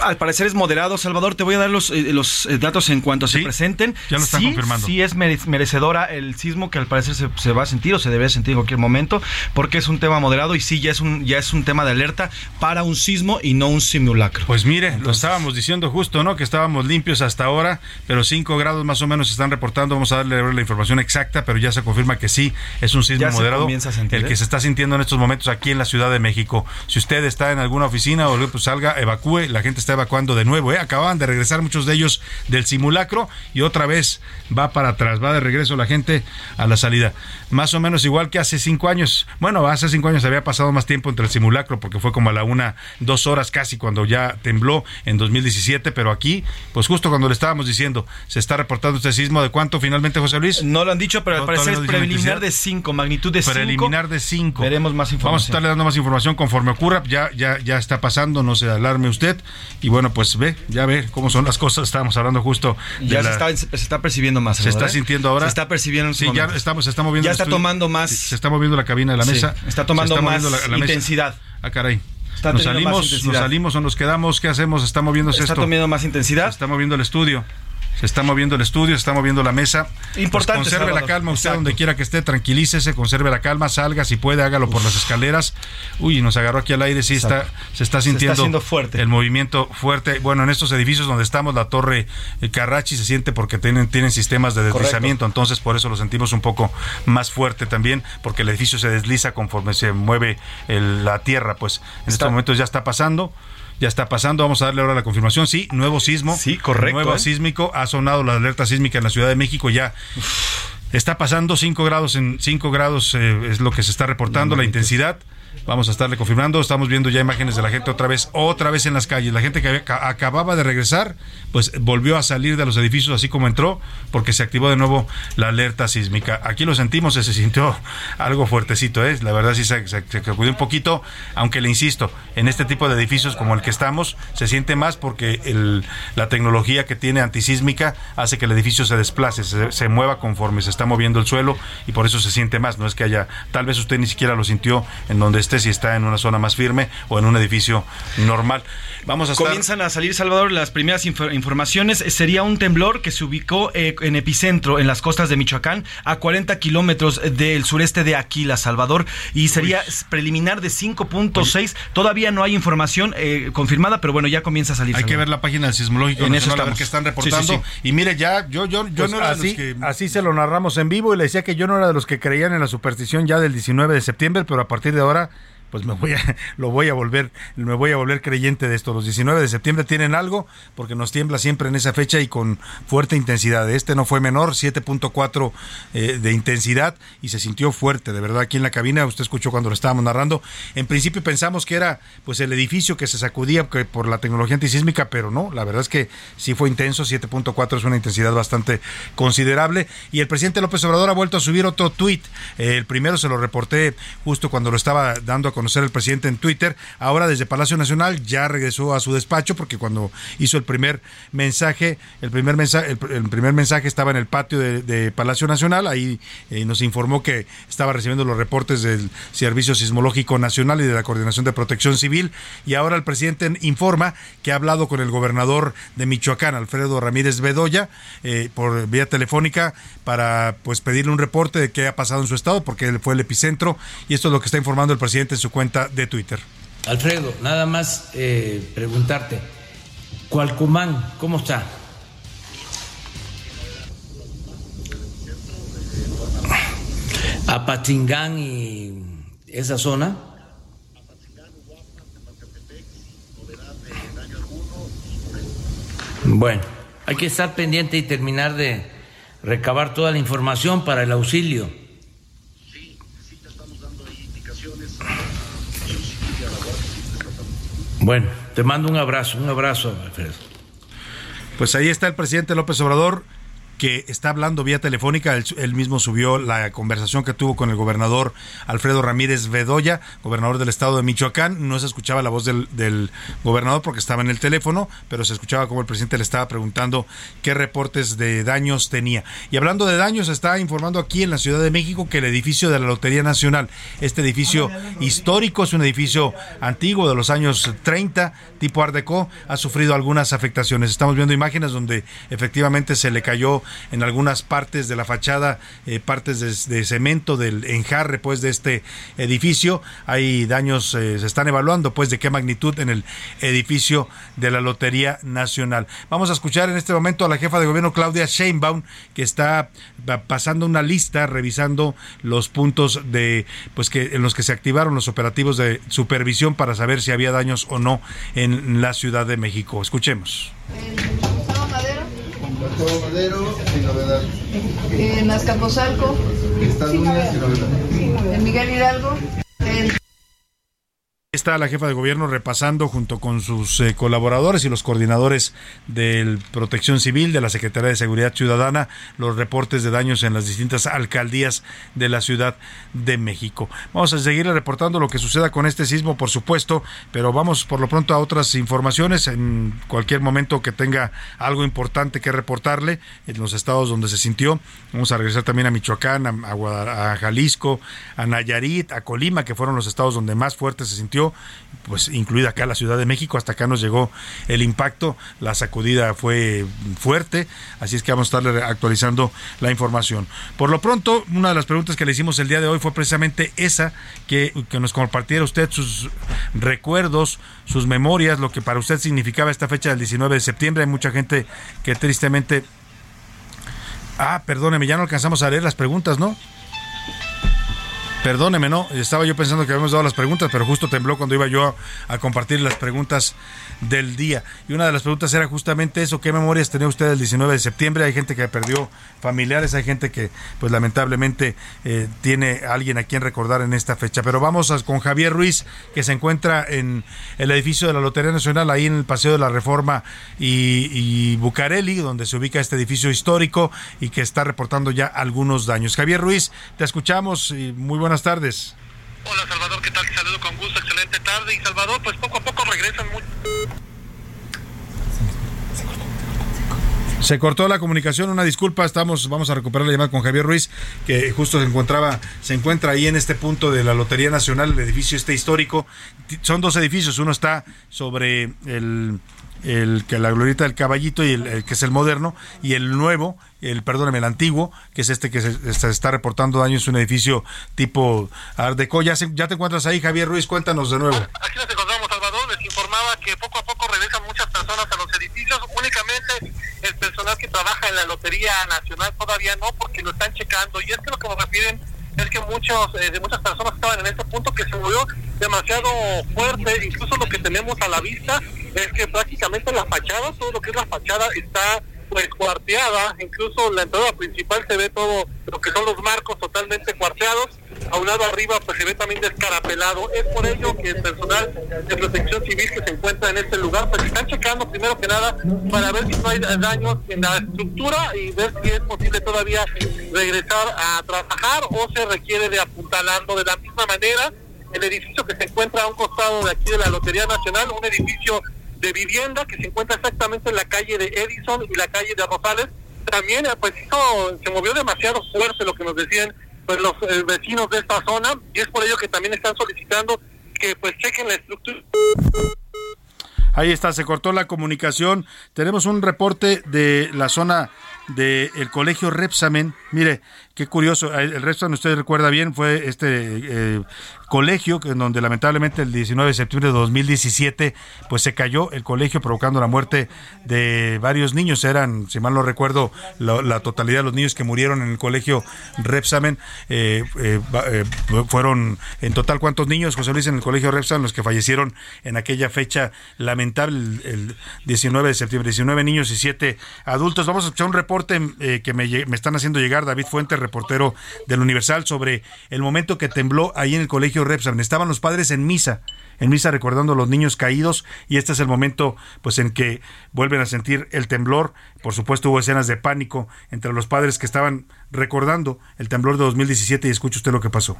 Al parecer es moderado, Salvador. Te voy a dar los, eh, los eh, datos en cuanto se presenten. Ya lo están sí, confirmando. Sí es mere- merecedora el sismo que al parecer se, se va a sentir o se debe sentir en cualquier momento porque es un tema moderado y sí ya es un ya es un tema de alerta para un sismo y no un simulacro. Pues mire, lo estábamos diciendo justo, ¿no? Que estábamos limpios hasta ahora, pero 5 grados más o menos se están reportando. Vamos a darle la información exacta, pero ya se confirma que sí es un sismo moderado. sentir, el ¿eh? que se está sintiendo en estos momentos aquí en la Ciudad de México. Si usted está en alguna oficina o pues salga, evacúe. La gente está evacuando de nuevo, ¿eh? Acababan de regresar muchos de ellos del simulacro y otra vez va para atrás, va de regreso la gente a la salida. Más o menos igual que hace cinco años. Bueno, hace cinco años había pasado más tiempo entre el simulacro porque fue como a la una, dos horas casi cuando ya tembló en 2017, pero aquí, pues justo cuando le estábamos diciendo, se está reportando este sismo de cuánto finalmente, José Luis. No lo han dicho, pero al No, parecer es no la preliminar de 5, magnitud de 5. Preliminar de 5. Veremos más información. Vamos a estarle dando más información conforme ocurra. Ya, ya, ya está pasando, no se alarme usted. Y bueno, pues ve, ya ve cómo son las cosas. Estábamos hablando justo. de Ya se la- está, se está percibiendo más. se está ¿eh? sintiendo ahora. Se está percibiendo en Sí, ya estamos, se está moviendo. Ya está tomando más- se está moviendo la cabina de la Sí, mesa. está tomando más mesa. intensidad. Ah, caray. Está nos salimos, nos salimos o nos quedamos. ¿Qué hacemos? Está moviéndose Está esto. tomando más intensidad. Se está moviendo el estudio. Se está moviendo el estudio, se está moviendo la mesa. Importante, Pues conserve la calma, usted Exacto. donde quiera que esté, tranquilícese, conserve la calma, salga, si puede, hágalo por las escaleras. Uy, nos agarró aquí al aire, sí está, Exacto. se está Se está sintiendo fuerte. el movimiento fuerte. Bueno, en estos edificios donde estamos, la torre eh, Carrachi se siente porque tienen, tienen sistemas de Correcto. deslizamiento, entonces por eso lo sentimos un poco más fuerte también, porque el edificio se desliza conforme se mueve el- la tierra, pues en estos momentos ya está pasando. Ya está pasando, vamos a darle ahora la confirmación. Sí, nuevo sismo. Sí, correcto, Nuevo ¿eh? sísmico. Ha sonado la alerta sísmica en la Ciudad de México. Ya está pasando 5 grados en 5 grados eh, es lo que se está reportando la intensidad. Vamos a estarle confirmando. Estamos viendo ya imágenes de la gente otra vez, otra vez en las calles. La gente que acababa de regresar, pues volvió a salir de los edificios así como entró, porque se activó de nuevo la alerta sísmica. Aquí lo sentimos, se sintió algo fuertecito, ¿eh? La verdad sí se, se, sacudió un poquito, aunque le insisto, en este tipo de edificios como el que estamos, se siente más porque la tecnología que tiene antisísmica hace que el edificio se desplace, se, se mueva conforme se está moviendo el suelo y por eso se siente más. No es que haya, tal vez usted ni siquiera lo sintió en donde esté, si está en una zona más firme o en un edificio normal. Vamos a estar... Comienzan a salir, Salvador, las primeras infor- informaciones. Sería un temblor que se ubicó eh, en epicentro en las costas de Michoacán, a 40 kilómetros del sureste de Aquila, Salvador, y sería preliminar de 5.6. Todavía no hay información eh, confirmada, pero bueno, ya comienza a salir. Hay que ver la página del Sismológico En eso Nacional a ver estamos. qué están Sí, sí, reportando. sí. Y mire, ya, yo, yo, yo Pues no era de así, los que... así se lo narramos en vivo y le decía que yo no era de los que creían en la superstición ya del 19 de septiembre, pero a partir de ahora pues me voy a (laughs) lo voy a volver me voy a volver creyente de esto. Los 19 de septiembre tienen algo porque nos tiembla siempre en esa fecha y con fuerte intensidad. Este no fue menor, 7.4 eh, de intensidad y se sintió fuerte, de verdad aquí en la cabina, usted escuchó cuando lo estábamos narrando. En principio pensamos que era pues el edificio que se sacudía por la tecnología antisísmica, pero no, la verdad es que sí fue intenso, 7.4 es una intensidad bastante considerable y el presidente López Obrador ha vuelto a subir otro tuit. El primero se lo reporté justo cuando lo estaba dando a conocer el presidente en Twitter. Ahora desde Palacio Nacional ya regresó a su despacho porque cuando hizo el primer mensaje, el primer mensaje, el, primer mensaje estaba en el patio de, Palacio Nacional. Ahí eh, nos informó que estaba recibiendo los reportes del Servicio Sismológico Nacional y de la Coordinación de Protección Civil. Y ahora el presidente informa que ha hablado con el gobernador de Michoacán, Alfredo Ramírez Bedoya, eh, por vía telefónica para pues pedirle un reporte de qué ha pasado en su estado, porque él fue el epicentro. Y esto es lo que está informando el presidente cuenta de Twitter. Alfredo, nada más eh, preguntarte, Cualcomán, ¿cómo está? Apatingán y esa zona. Bueno, hay que estar pendiente y terminar de recabar toda la información para el auxilio. Bueno, te mando un abrazo, un abrazo. Pues ahí está el presidente López Obrador que está hablando vía telefónica. Él, él, mismo subió la conversación que tuvo con el gobernador Alfredo Ramírez Bedoya, gobernador del estado de Michoacán. No se escuchaba la voz del, del, gobernador porque estaba en el teléfono, pero se escuchaba como el presidente le estaba preguntando qué reportes de daños tenía. Y hablando de daños, está informando aquí en la Ciudad de México que el edificio de la Lotería Nacional, este edificio histórico, es un edificio antiguo de los años 30, tipo Art Deco, ha sufrido algunas afectaciones. Estamos viendo imágenes donde efectivamente se le cayó en algunas partes de la fachada, eh, partes de, cemento del enjarre pues de este edificio. Hay daños, eh, se están evaluando pues de qué magnitud en el edificio de la Lotería Nacional. Vamos a escuchar en este momento a la jefa de gobierno Claudia Sheinbaum que está pasando una lista revisando los puntos de pues que en los que se activaron los operativos de supervisión para saber si había daños o no en la Ciudad de México. Escuchemos. Gustavo Madero, sin novedad. En Azcapotzalco. Estas Núñez, sin novedad. En Miguel Hidalgo. En está la jefa de gobierno repasando junto con sus eh, colaboradores y los coordinadores de Protección Civil, de la Secretaría de Seguridad Ciudadana, los reportes de daños en las distintas alcaldías de la Ciudad de México. Vamos a seguir reportando lo que suceda con este sismo, por supuesto, pero vamos por lo pronto a otras informaciones. En cualquier momento que tenga algo importante que reportarle en los estados donde se sintió, vamos a regresar también a Michoacán, a Jalisco, a Nayarit, a Colima, que fueron los estados donde más fuerte se sintió pues incluida acá la Ciudad de México, hasta acá nos llegó el impacto, la sacudida fue fuerte, así es que vamos a estarle actualizando la información. Por lo pronto, una de las preguntas que le hicimos el día de hoy fue precisamente esa, que, que nos compartiera usted sus recuerdos, sus memorias, lo que para usted significaba esta fecha del 19 de septiembre. Hay mucha gente que tristemente... Ah, perdóneme, ya no alcanzamos a leer las preguntas, ¿no? Perdóneme, no, estaba yo pensando que habíamos dado las preguntas, pero justo tembló cuando iba yo a, compartir las preguntas del día. Y una de las preguntas era justamente eso, ¿qué memorias tenía usted del 19 de septiembre? Hay gente que perdió familiares, hay gente que pues lamentablemente eh, tiene alguien a quien recordar en esta fecha. Pero vamos con Javier Ruiz, que se encuentra en el edificio de la Lotería Nacional, ahí en el Paseo de la Reforma y, y Bucareli, donde se ubica este edificio histórico y que está reportando ya algunos daños. Javier Ruiz, te escuchamos y muy buenas tardes. Hola Salvador, ¿qué tal? Te saludo con gusto, excelente tarde. Y Salvador, pues poco a poco regresan mucho. Se cortó la comunicación, una disculpa, estamos, vamos a recuperar la llamada con Javier Ruiz, que justo se encontraba, se encuentra ahí en este punto de la Lotería Nacional, el edificio este histórico. Son dos edificios, uno está sobre el el que la glorieta del caballito y el, que es el moderno y el nuevo el perdóneme el antiguo que es este que se, está reportando daños un edificio tipo Art Deco ya, ya te encuentras ahí Javier Ruiz cuéntanos de nuevo. Aquí nos encontramos Salvador. Les informaba que poco a poco regresan muchas personas a los edificios. Únicamente el personal que trabaja en la lotería nacional todavía no porque lo están checando. Y es que lo que nos refieren es que muchos eh, muchas personas estaban en este punto que se movió demasiado fuerte. Incluso lo que tenemos a la vista es que prácticamente la fachada, todo lo que es la fachada está pues cuarteada, incluso la entrada principal se ve todo lo que son los marcos totalmente cuarteados, a un lado arriba pues se ve también descarapelado, es por ello que el personal de protección civil que se encuentra en este lugar pues están checando primero que nada para ver si no hay daños en la estructura y ver si es posible todavía regresar a trabajar o se requiere de apuntalarlo de la misma manera el edificio que se encuentra a un costado de aquí de la Lotería Nacional, un edificio de vivienda que se encuentra exactamente en la calle de Edison y la calle de Rosales. También eh, pues se movió demasiado fuerte lo que nos decían pues los eh, vecinos de esta zona y es por ello que también están solicitando que pues chequen la estructura. Ahí está, se cortó la comunicación. Tenemos un reporte de la zona del colegio Repsamen. Mire, qué curioso, el resto usted recuerda bien, fue este eh, colegio en donde lamentablemente el 19 de septiembre de 2017 pues se cayó el colegio provocando la muerte de varios niños. Eran, si mal no recuerdo, la, totalidad de los niños que murieron en el colegio Repsamen eh, eh, fueron en total cuántos niños, José Luis, en el colegio Repsamen los que fallecieron en aquella fecha lamentable, el, 19 de septiembre, 19 niños y 7 adultos. Vamos a escuchar un reporte eh, que me, están haciendo llegar David Fuentes, reportero del Universal, sobre el momento que tembló ahí en el colegio Repsan. Estaban los padres en misa, en misa recordando a los niños caídos y este es el momento pues en que vuelven a sentir el temblor. Por supuesto hubo escenas de pánico entre los padres que estaban recordando el temblor de 2017 y escuche usted lo que pasó.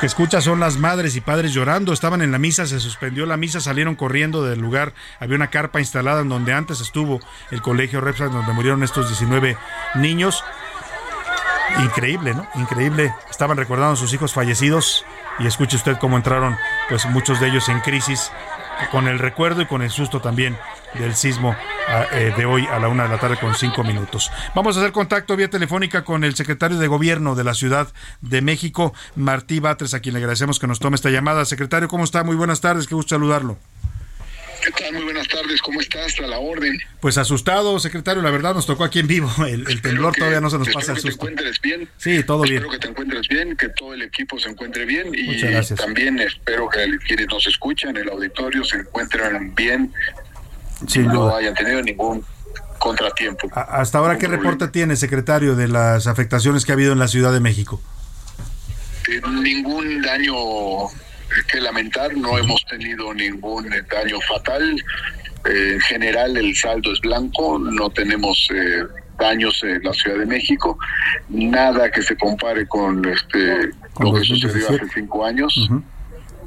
Que escucha son las madres y padres llorando. Estaban en la misa, se suspendió la misa, salieron corriendo del lugar. Había una carpa instalada en donde antes estuvo el colegio Repsol, donde murieron estos 19 niños. Increíble, ¿no? Increíble. Estaban recordando a sus hijos fallecidos y escuche usted cómo entraron, pues muchos de ellos en crisis, con el recuerdo y con el susto también del sismo de hoy a la una de la tarde con cinco minutos. Vamos a hacer contacto vía telefónica con el secretario de Gobierno de la Ciudad de México, Martí Batres, a quien le agradecemos que nos tome esta llamada. Secretario, ¿cómo está? Muy buenas tardes, qué gusto saludarlo. ¿Qué tal? Muy buenas tardes, ¿cómo estás? A la orden. Pues asustado, secretario, la verdad nos tocó aquí en vivo. (laughs) El, el temblor que- todavía no se nos pasa el que te susto. encuentres bien. Sí, todo bien. Espero que te encuentres bien, que todo el equipo se encuentre bien y Muchas gracias. también espero que quienes nos escuchan, el auditorio, se encuentren bien Sin no duda. hayan tenido ningún contratiempo. Hasta ahora, ¿qué reporte tiene, secretario, de las afectaciones que ha habido en la Ciudad de México? Eh, ningún daño que lamentar, no hemos tenido ningún eh, daño fatal. Eh, en general el saldo es blanco, no tenemos eh, daños en la Ciudad de México, nada que se compare con este Con lo que sucedió 2017. hace cinco años.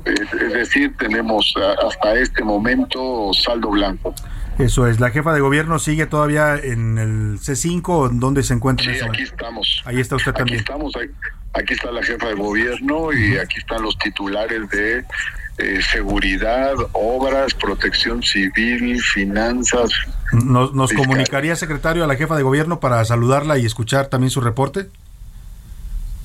Es decir, tenemos a- hasta este momento saldo blanco. Eso es, la jefa de gobierno sigue todavía en el C5, ¿o ¿en dónde se encuentra? en Sí, aquí momento? estamos. Ahí está usted Aquí también. estamos, ahí- aquí está la jefa de gobierno y aquí están los titulares de eh, seguridad, obras, protección civil, finanzas. ¿Nos, nos comunicaría, secretario, a la jefa de gobierno para saludarla y escuchar también su reporte?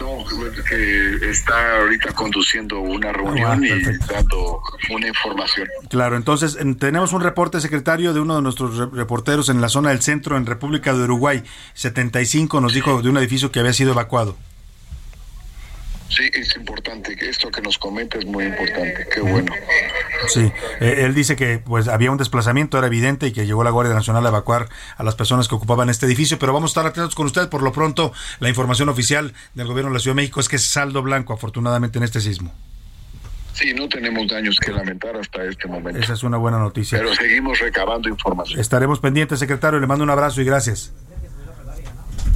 No, que está ahorita conduciendo una reunión Ah, y perfecto. dando una información. Claro, entonces en- tenemos un reporte, secretario, de uno de nuestros re- reporteros en la zona del centro, en República de Uruguay. 75 nos dijo de un edificio que había sido evacuado. Sí, es importante, esto que nos comenta es muy importante, qué bueno. Sí, eh, él dice que pues había un desplazamiento, era evidente, y que llegó la Guardia Nacional a evacuar a las personas que ocupaban este edificio, pero vamos a estar atentos con usted. Por lo pronto, la información oficial del gobierno de la Ciudad de México es que es saldo blanco, afortunadamente, en este sismo. Sí, no tenemos daños que lamentar hasta este momento. Esa es una buena noticia. Pero seguimos recabando información. Estaremos pendientes, secretario. Le mando un abrazo y gracias.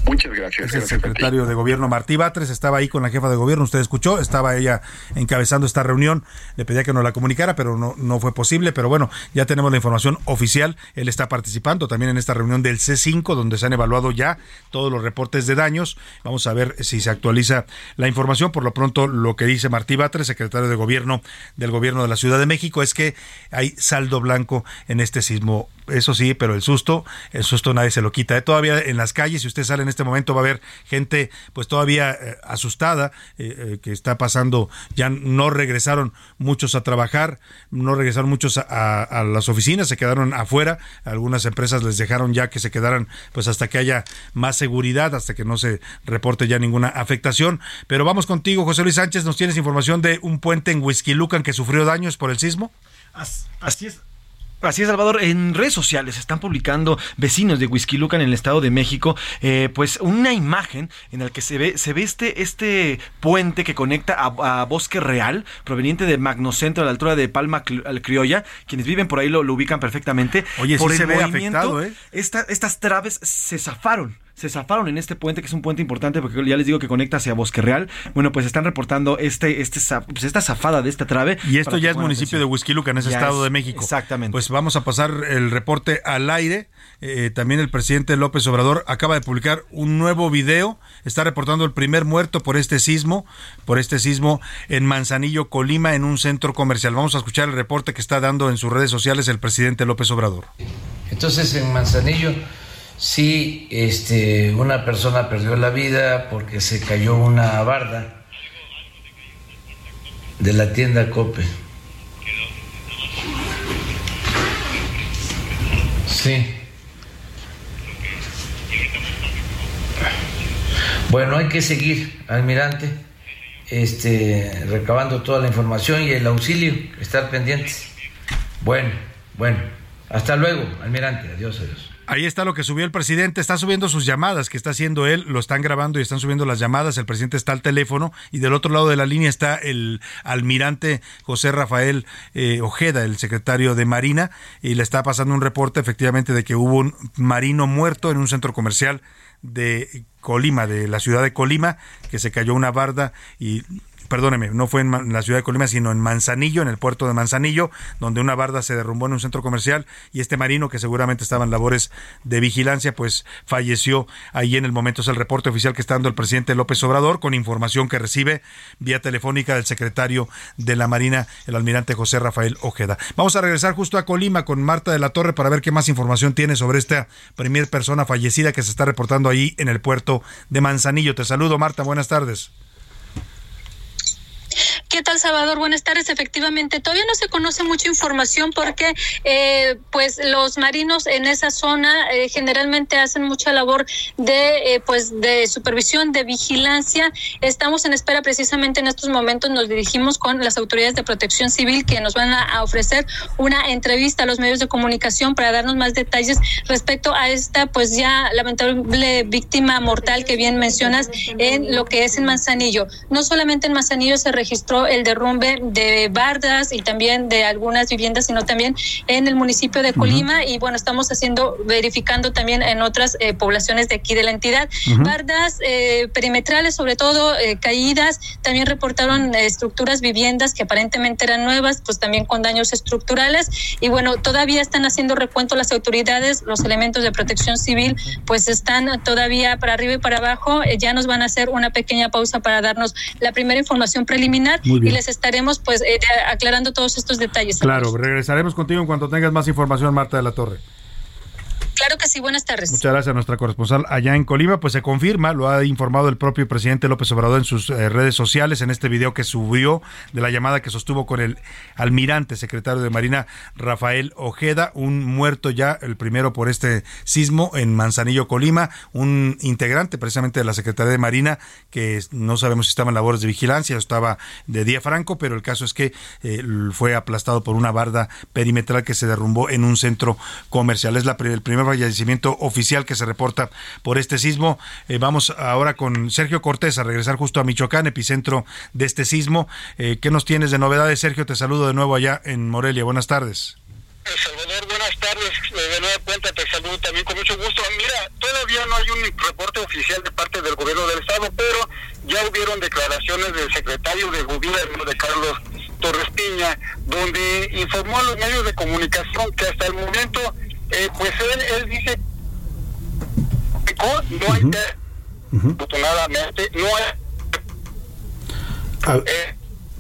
Muchas gracias. Es el gracias secretario de gobierno Martí Batres, estaba ahí con la jefa de gobierno, usted escuchó, estaba ella encabezando esta reunión, le pedía que nos la comunicara, pero no, no fue posible, pero bueno, ya tenemos la información oficial, él está participando también en esta reunión del C5, donde se han evaluado ya todos los reportes de daños, vamos a ver si se actualiza la información, por lo pronto lo que dice Martí Batres, secretario de gobierno del gobierno de la Ciudad de México, es que hay saldo blanco en este sismo eso sí, pero el susto, el susto nadie se lo quita. Todavía en las calles, si usted sale en este momento, va a haber gente pues todavía eh, asustada, eh, eh, que está pasando, ya no regresaron muchos a trabajar, no regresaron muchos a, a- las oficinas, se quedaron afuera, algunas empresas les dejaron ya que se quedaran pues hasta que haya más seguridad, hasta que no se reporte ya ninguna afectación. Pero vamos contigo, José Luis Sánchez, ¿nos tienes información de un puente en Huizquilucan que sufrió daños por el sismo? Así es. Así es, Salvador. En redes sociales están publicando vecinos de Huizquilucan en el Estado de México, eh, pues una imagen en la que se ve, se ve este, este puente que conecta a, a Bosque Real, proveniente de Magnocentro a la altura de Palma Cri- al Criolla. Quienes viven por ahí lo, lo ubican perfectamente. Oye, sí por se el ve movimiento, afectado, ¿eh? esta- estas traves se zafaron. Se zafaron en este puente, que es un puente importante porque ya les digo que conecta hacia Bosque Real. Bueno, pues están reportando este, este, pues esta zafada de esta trave. Y esto ya es municipio de. Huizquilucan, es Ya Estado es- de México. Exactamente. Pues vamos a pasar el reporte al aire. Eh, también el presidente López Obrador acaba de publicar un nuevo video. Está reportando el primer muerto por este sismo, por este sismo en Manzanillo, Colima, en un centro comercial. Vamos a escuchar el reporte que está dando en sus redes sociales el presidente López Obrador. Entonces en Manzanillo sí este, una persona perdió la vida porque se cayó una barda de la tienda Cope. Sí. Bueno, hay que seguir, almirante, este, recabando toda la información y el auxilio, estar pendientes. Bueno, bueno. Hasta luego, almirante. Adiós, adiós. Ahí está lo que subió el presidente, está subiendo sus llamadas que está haciendo él, lo están grabando y están subiendo las llamadas, el presidente está al teléfono y del otro lado de la línea está el almirante José Rafael eh, Ojeda, el secretario de Marina, y le está pasando un reporte efectivamente de que hubo un marino muerto en un centro comercial de Colima, de la ciudad de Colima, que se cayó una barda y perdóneme, no fue en la ciudad de Colima, sino en Manzanillo, en el puerto de Manzanillo, donde una barda se derrumbó en un centro comercial y este marino, que seguramente estaba en labores de vigilancia, pues falleció ahí en el momento. Es el reporte oficial que está dando el presidente López Obrador con información que recibe vía telefónica del secretario de la Marina, el almirante José Rafael Ojeda. Vamos a regresar justo a Colima con Marta de la Torre para ver qué más información tiene sobre esta primer persona fallecida que se está reportando ahí en el puerto de Manzanillo. Te saludo, Marta. Buenas tardes. ¿Qué tal, Salvador? Buenas tardes. Efectivamente, todavía no se conoce mucha información porque, eh, pues, los marinos en esa zona eh, generalmente hacen mucha labor de, eh, pues, de supervisión, de vigilancia. Estamos en espera precisamente en estos momentos. Nos dirigimos con las autoridades de protección civil que nos van a, ofrecer una entrevista a los medios de comunicación para darnos más detalles respecto a esta, pues, ya lamentable víctima mortal que bien mencionas en lo que es en Manzanillo. No solamente en Manzanillo se registró el derrumbe de bardas y también de algunas viviendas, sino también en el municipio de Colima. Y bueno, estamos haciendo, verificando también en otras eh, poblaciones de aquí de la entidad. Ujú. Bardas eh, perimetrales, sobre todo eh, caídas, también reportaron eh, estructuras, viviendas que aparentemente eran nuevas, pues también con daños estructurales. Y bueno, todavía están haciendo recuento las autoridades, los elementos de protección civil, pues están todavía para arriba y para abajo, Eh, ya nos van a hacer una pequeña pausa para darnos la primera información preliminar Muy y les estaremos pues eh, aclarando todos estos detalles. Claro, regresaremos contigo en cuanto tengas más información, Marta de la Torre. Claro que sí, buenas tardes. Muchas gracias a nuestra corresponsal allá en Colima. Pues se confirma, lo ha informado el propio presidente López Obrador en sus eh, redes sociales, en este video que subió de la llamada que sostuvo con el almirante secretario de Marina Rafael Ojeda, un muerto ya, el primero por este sismo en Manzanillo, Colima, un integrante precisamente de la Secretaría de Marina que no sabemos si estaba en labores de vigilancia o estaba de día franco, pero el caso es que eh, fue aplastado por una barda perimetral que se derrumbó en un centro comercial. Es la, el primer fallecimiento oficial que se reporta por este sismo. Eh, vamos ahora con Sergio Cortés a regresar justo a Michoacán, epicentro de este sismo. Eh, ¿Qué nos tienes de novedades, Sergio? Te saludo de nuevo allá en Morelia. Buenas tardes. Salvador, buenas tardes. Eh, De nueva cuenta te saludo también con mucho gusto. Mira, todavía no hay un reporte oficial de parte del gobierno del estado, pero ya hubieron declaraciones del secretario de gobierno de Carlos Torres Piña, donde informó a los medios de comunicación que hasta el momento, eh, pues él, él dice no hay afortunadamente no hay Ah,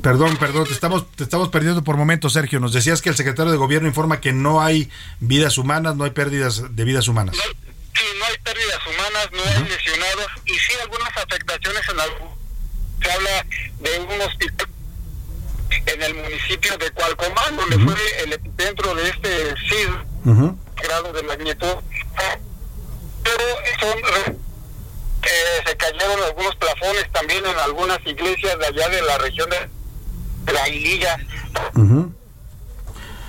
Perdón, perdón, te estamos, te estamos perdiendo por momentos, Sergio. Nos decías que el secretario de gobierno informa que no hay vidas humanas, no hay pérdidas de vidas humanas. Sí, no hay pérdidas humanas, no hay lesionados y sí algunas afectaciones en algún... Se habla de un hospital en el municipio de Cualcomán, donde fue el epicentro de este sismo, grado de magnitud. Pero son... eh, se cayeron algunos plafones también en algunas iglesias de allá de la región de la Ililla.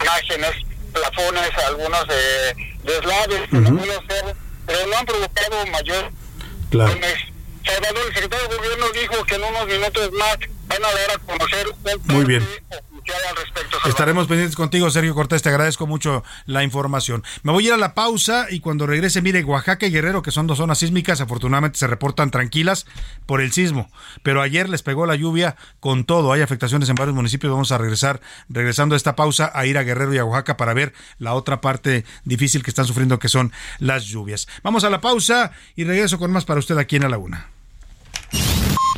Imágenes, plafones, algunos eh, deslaves, algunos cerros, pero no han provocado mayor Claro. Salvador, el secretario de gobierno dijo que en unos minutos más van a dar a conocer un Muy bien. Estaremos pendientes contigo, Sergio Cortés. Te agradezco mucho la información. Me voy a ir a la pausa y cuando regrese, mire, Oaxaca y Guerrero, que son dos zonas sísmicas, afortunadamente se reportan tranquilas por el sismo. Pero ayer les pegó la lluvia con todo. Hay afectaciones en varios municipios. Vamos a regresar, regresando a esta pausa, a ir a Guerrero y a Oaxaca para ver la otra parte difícil que están sufriendo, que son las lluvias. Vamos a la pausa y regreso con más para usted aquí en A la Una.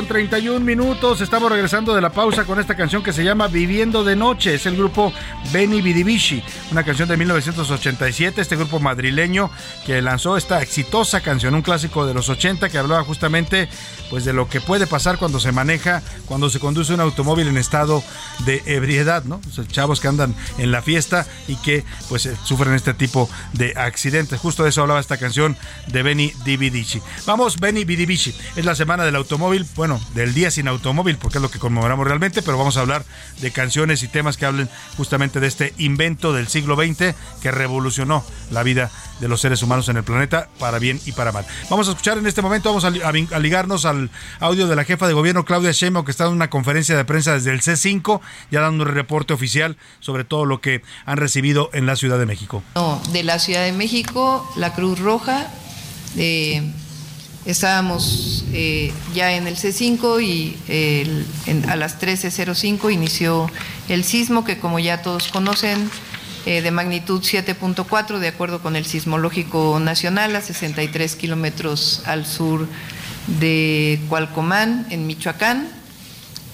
Con 31 minutos. Estamos regresando de la pausa con esta canción que se llama Viviendo de Noche. Es el grupo Benny Bidivici, una canción de 1987. Este grupo madrileño que lanzó esta exitosa canción, un clásico de los 80 que hablaba justamente pues de lo que puede pasar cuando se maneja, cuando se conduce un automóvil en estado de ebriedad, ¿no? O sea, chavos que andan en la fiesta y que pues eh, sufren este tipo de accidentes. Justo de eso hablaba esta canción de Benny Bidivici. Vamos, Benny Bidivici. Es la semana del automóvil, bueno, del día sin automóvil, porque es lo que conmemoramos realmente, pero vamos a hablar de canciones y temas que hablen justamente de este invento del siglo XX que revolucionó la vida de los seres humanos en el planeta para bien y para mal. Vamos a escuchar en este momento, vamos a, ligarnos al audio de la jefa de gobierno Claudia Sheinbaum que está en una conferencia de prensa desde el C5, ya dando un reporte oficial sobre todo lo que han recibido en la Ciudad de México. De la Ciudad de México, la Cruz Roja. eh, estábamos eh, ya en el C5 y a las 13.05 inició el sismo que como ya todos conocen eh, de magnitud 7.4 de acuerdo con el sismológico nacional a 63 kilómetros al sur de Cualcomán en Michoacán.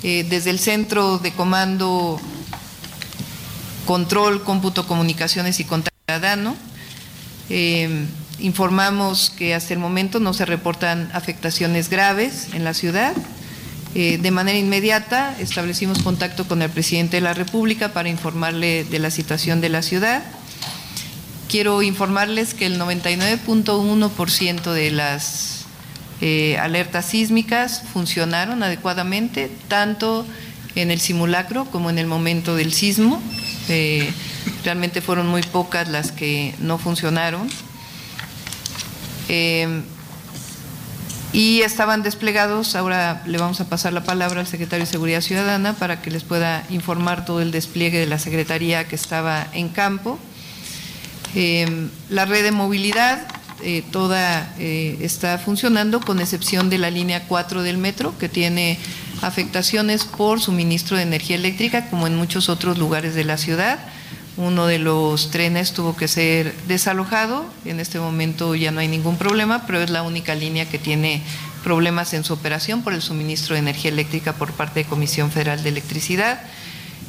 Eh, desde el centro de comando control, cómputo, comunicaciones y contadano. Eh, informamos que hasta el momento no se reportan afectaciones graves en la ciudad. Eh, de manera inmediata establecimos contacto con el presidente de la República para informarle de la situación de la ciudad. Quiero informarles que el 99.1% de las eh, alertas sísmicas funcionaron adecuadamente, tanto en el simulacro como en el momento del sismo. Eh, realmente fueron muy pocas las que no funcionaron. Eh, y estaban desplegados, ahora le vamos a pasar la palabra al secretario de Seguridad Ciudadana para que les pueda informar todo el despliegue de la Secretaría que estaba en campo. Eh, la red de movilidad eh, toda eh, está funcionando con excepción de la línea 4 del metro que tiene afectaciones por suministro de energía eléctrica como en muchos otros lugares de la ciudad. Uno de los trenes tuvo que ser desalojado, en este momento ya no hay ningún problema, pero es la única línea que tiene problemas en su operación por el suministro de energía eléctrica por parte de Comisión Federal de Electricidad.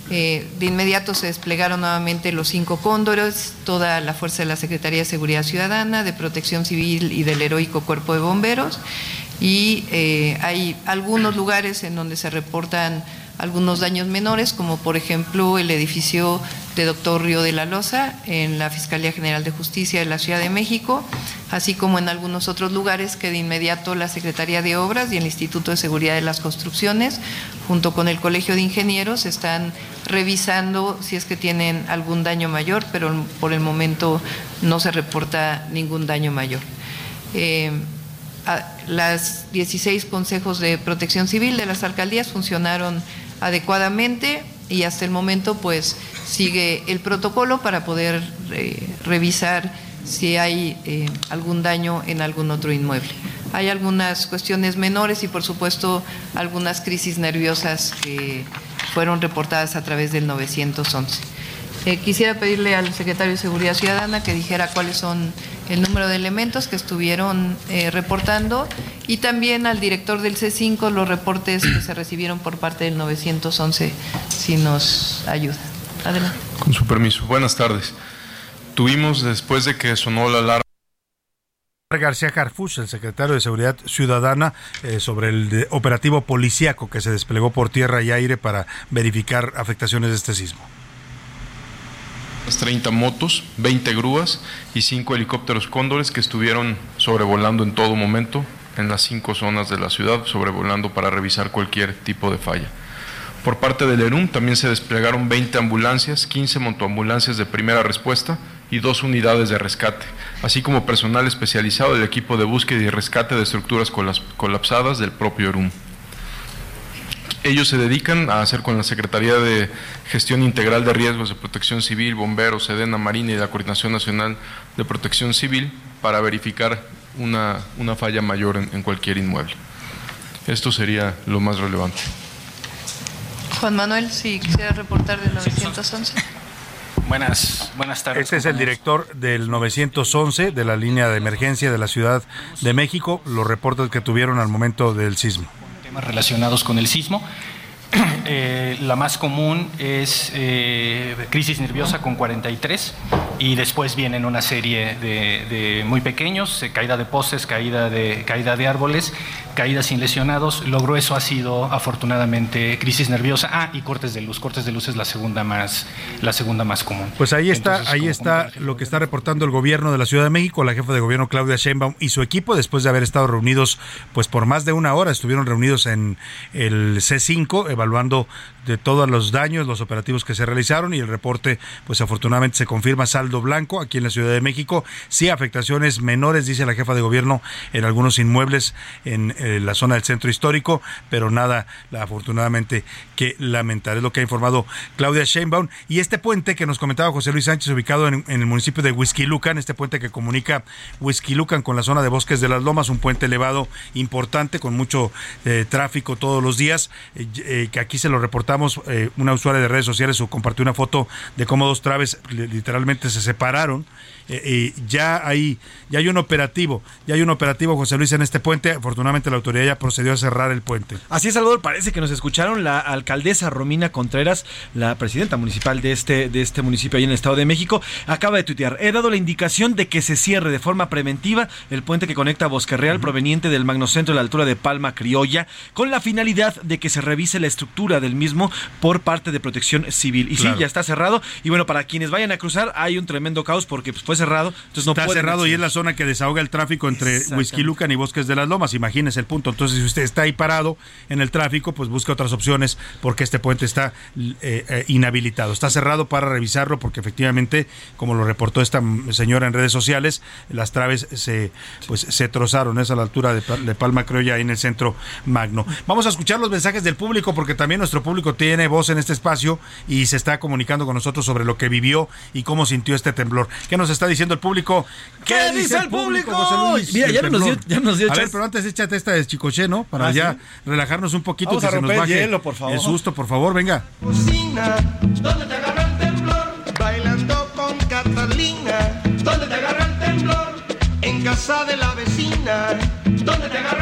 Eh, de inmediato se desplegaron nuevamente los cinco cóndores, toda la fuerza de la Secretaría de Seguridad Ciudadana, de Protección Civil y del heroico Cuerpo de Bomberos. Y eh, hay algunos lugares en donde se reportan algunos daños menores, como por ejemplo el edificio de Doctor Río de la Loza en la Fiscalía General de Justicia de la Ciudad de México, así como en algunos otros lugares que de inmediato la Secretaría de Obras y el Instituto de Seguridad de las Construcciones, junto con el Colegio de Ingenieros, están revisando si es que tienen algún daño mayor, pero por el momento no se reporta ningún daño mayor. Eh, las 16 consejos de protección civil de las alcaldías funcionaron adecuadamente y hasta el momento pues sigue el protocolo para poder eh, revisar si hay eh, algún daño en algún otro inmueble. Hay algunas cuestiones menores y por supuesto algunas crisis nerviosas que fueron reportadas a través del 911. Eh, quisiera pedirle al secretario de Seguridad Ciudadana que dijera cuáles son el número de elementos que estuvieron eh, reportando y también al director del C5 los reportes que se recibieron por parte del 911, si nos ayuda. Adelante. Con su permiso. Buenas tardes. Tuvimos, después de que sonó la alarma, García Carfuch, el secretario de Seguridad Ciudadana, eh, sobre el operativo policíaco que se desplegó por tierra y aire para verificar afectaciones de este sismo. Unas 30 motos, 20 grúas y 5 helicópteros cóndores que estuvieron sobrevolando en todo momento en las cinco zonas de la ciudad, sobrevolando para revisar cualquier tipo de falla. Por parte del ERUM también se desplegaron 20 ambulancias, 15 motoambulancias de primera respuesta y dos unidades de rescate, así como personal especializado del equipo de búsqueda y rescate de estructuras colapsadas del propio ERUM. Ellos se dedican a hacer con la Secretaría de Gestión Integral de Riesgos de Protección Civil, Bomberos, Sedena Marina y la Coordinación Nacional de Protección Civil para verificar una, una falla mayor en, en cualquier inmueble. Esto sería lo más relevante. Juan Manuel, si quisiera reportar del 911. Buenas, buenas tardes. Este es el director del 911 de la línea de emergencia de la Ciudad de México, los reportes que tuvieron al momento del sismo. Relacionados con el sismo. (clears throat) Eh, la más común es eh, crisis nerviosa con 43 y después vienen una serie de, de muy pequeños, eh, caída de postes, caída de, caída de árboles, caídas sin lesionados. Lo grueso ha sido afortunadamente crisis nerviosa. Ah, y cortes de luz. Cortes de luz es la segunda más, la segunda más común. Pues ahí está, Entonces, ahí está lo que está reportando el gobierno de la Ciudad de México, la jefa de gobierno Claudia Sheinbaum y su equipo después de haber estado reunidos pues por más de una hora, estuvieron reunidos en el C5 evaluando de todos los daños, los operativos que se realizaron y el reporte pues afortunadamente se confirma saldo blanco aquí en la Ciudad de México, sí afectaciones menores dice la jefa de gobierno en algunos inmuebles en eh, la zona del centro histórico, pero nada afortunadamente que lamentar, es lo que ha informado Claudia Sheinbaum. Y este puente que nos comentaba José Luis Sánchez ubicado en, el municipio de Huizquilucan, este puente que comunica Huizquilucan con la zona de Bosques de las Lomas, un puente elevado importante con mucho eh, tráfico todos los días, eh, que aquí se lo reportamos, una usuaria de redes sociales compartió una foto de cómo dos traves li- literalmente se separaron. Eh, ya hay ya hay un operativo, ya hay un operativo José Luis en este puente. Afortunadamente la autoridad ya procedió a cerrar el puente. Así es, Salvador, parece que nos escucharon la alcaldesa Romina Contreras, la presidenta municipal de este, de este municipio ahí en el Estado de México, acaba de tuitear, he dado la indicación de que se cierre de forma preventiva el puente que conecta Bosque Real proveniente del Magnocentro a la altura de Palma Criolla, con la finalidad de que se revise la estructura del mismo por parte de Protección Civil. Y Claro. sí, ya está cerrado. Y bueno, para quienes vayan a cruzar, hay un tremendo caos porque pues, fue cerrado, entonces no Está cerrado y es la zona que desahoga el tráfico entre. Huizquilucan y Bosques de las Lomas. Imagínese el punto. Entonces, si usted está ahí parado en el tráfico, pues busca otras opciones porque este puente está eh, eh, inhabilitado. Está cerrado para revisarlo porque efectivamente, como lo reportó esta señora en redes sociales, las traves se pues se trozaron. Es a la altura de, de Palma Criolla ahí en el centro Magno. Vamos a escuchar los mensajes del público porque también nuestro público tiene voz en este espacio y se está comunicando con nosotros sobre lo que vivió y cómo sintió este temblor. ¿Qué nos está diciendo el público? ¿Qué dice el público? José Luis? Mira, ya nos dio- ya nos dio A ver, chance. pero antes échate esta de Chicoche, ¿no? Para Ah, ya ¿sí? relajarnos un poquito Vamos que a se nos romper el baje hielo, por favor. el susto, por favor, venga. ¿Dónde te agarra el temblor? Bailando con Catalina. ¿Dónde te agarra el temblor? En casa de la vecina. ¿Dónde te agarra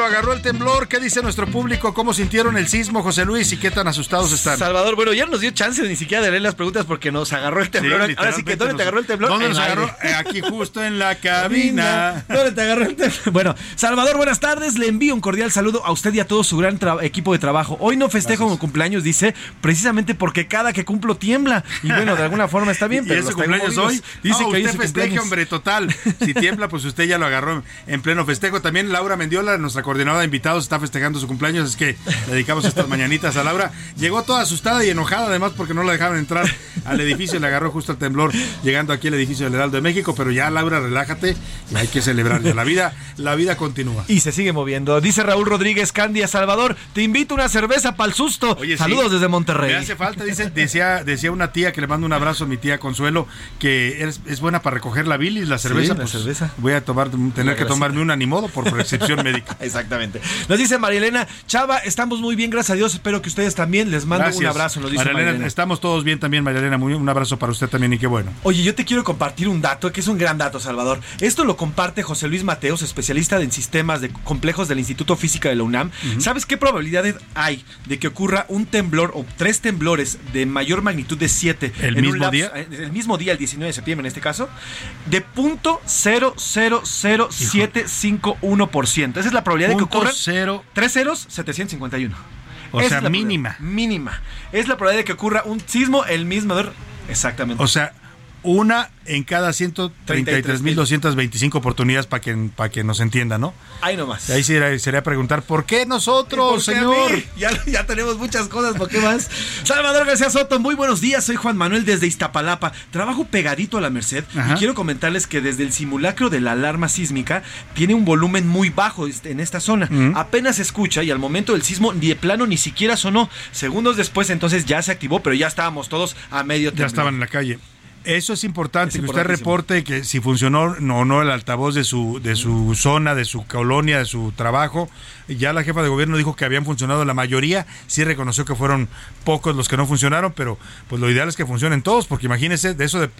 lo agarró el temblor? ¿Qué dice nuestro público? ¿Cómo sintieron el sismo, José Luis? ¿Y qué tan asustados están? Salvador, bueno, ya no nos dio chance ni siquiera de leer las preguntas porque nos agarró el temblor. Sí, Ahora sí que, ¿dónde te agarró el temblor? ¿Dónde nos agarró? Eh, Aquí justo en la (laughs) cabina. ¿Dónde te agarró el temblor? Bueno, Salvador, buenas tardes. Le envío un cordial saludo a usted y a todo su gran equipo de trabajo. Hoy no festejo mi cumpleaños, dice, precisamente porque cada que cumplo tiembla. Y bueno, de alguna forma está bien, (laughs) ¿Y pero es su los traigo cumpleaños hoy? Dice No, que usted festeje, cumpleaños. hombre, total. Si tiembla, pues usted ya lo agarró en pleno festejo. También Laura Mendiola, nuestra coordinadora de invitados, está festejando su cumpleaños. Es que dedicamos estas mañanitas a Laura. Llegó toda asustada y enojada, además, porque no la dejaron entrar al edificio. Le agarró justo el temblor llegando aquí al edificio del Heraldo de México. Pero ya, Laura, relájate y hay que celebrar. ya. La vida, la vida continúa. Y se sigue moviendo. Dice Raúl Rodríguez Candia Salvador, te invito una cerveza para el susto. Oye, sí, Saludos desde Monterrey. Me hace falta, dice, decía, decía una tía que le mando un abrazo a mi tía Consuelo, que es, es buena para recoger la bilis, la cerveza. la pues, cerveza. Voy a tomar, tener que tomarme una ni modo por prescripción médica. (laughs) Exactamente. Nos dice Marilena, Chava, estamos muy bien, gracias a Dios. Espero que ustedes también les mando un abrazo. Nos dice María Elena, Marilena. estamos todos bien también, María Elena. Muy, un abrazo para usted también y qué bueno. Oye, yo te quiero compartir un dato que es un gran dato, Salvador. Esto lo comparte José Luis Mateos, especialista en sistemas de complejos del Instituto Física de la UNAM. ¿Sabes qué probabilidades hay de que ocurra un temblor o tres temblores de mayor magnitud de 7 ¿El mismo día? El mismo día, el 19 de septiembre en este caso, de punto 0.00751%. Esa es la probabilidad de que ocurran cero. tres ceros, 751. O sea, mínima. Mínima. Es la probabilidad de que ocurra un sismo el mismo. Exactamente. O sea, una en cada 133.225 oportunidades para que, para que nos entienda, ¿no? Ahí nomás. Ahí sería, sería preguntar, ¿por qué nosotros, ¿Por qué señor? Ya, ya tenemos muchas cosas, ¿por qué más? Salvador García Soto, muy buenos días, soy Juan Manuel desde Iztapalapa. Trabajo pegadito a la Merced Ajá. y quiero comentarles que desde el simulacro de la alarma sísmica tiene un volumen muy bajo en esta zona. Apenas se escucha y al momento del sismo ni de plano ni siquiera sonó. Segundos después entonces ya se activó, pero ya estábamos todos a medio Ya temblor. estaban en la calle. Eso es importante, Es que usted reporte que si funcionó o no el altavoz de su, de su zona, de su colonia, de su trabajo. Ya la jefa de gobierno dijo que habían funcionado la mayoría, sí reconoció que fueron pocos los que no funcionaron, pero pues lo ideal es que funcionen todos, porque imagínese, de eso, de,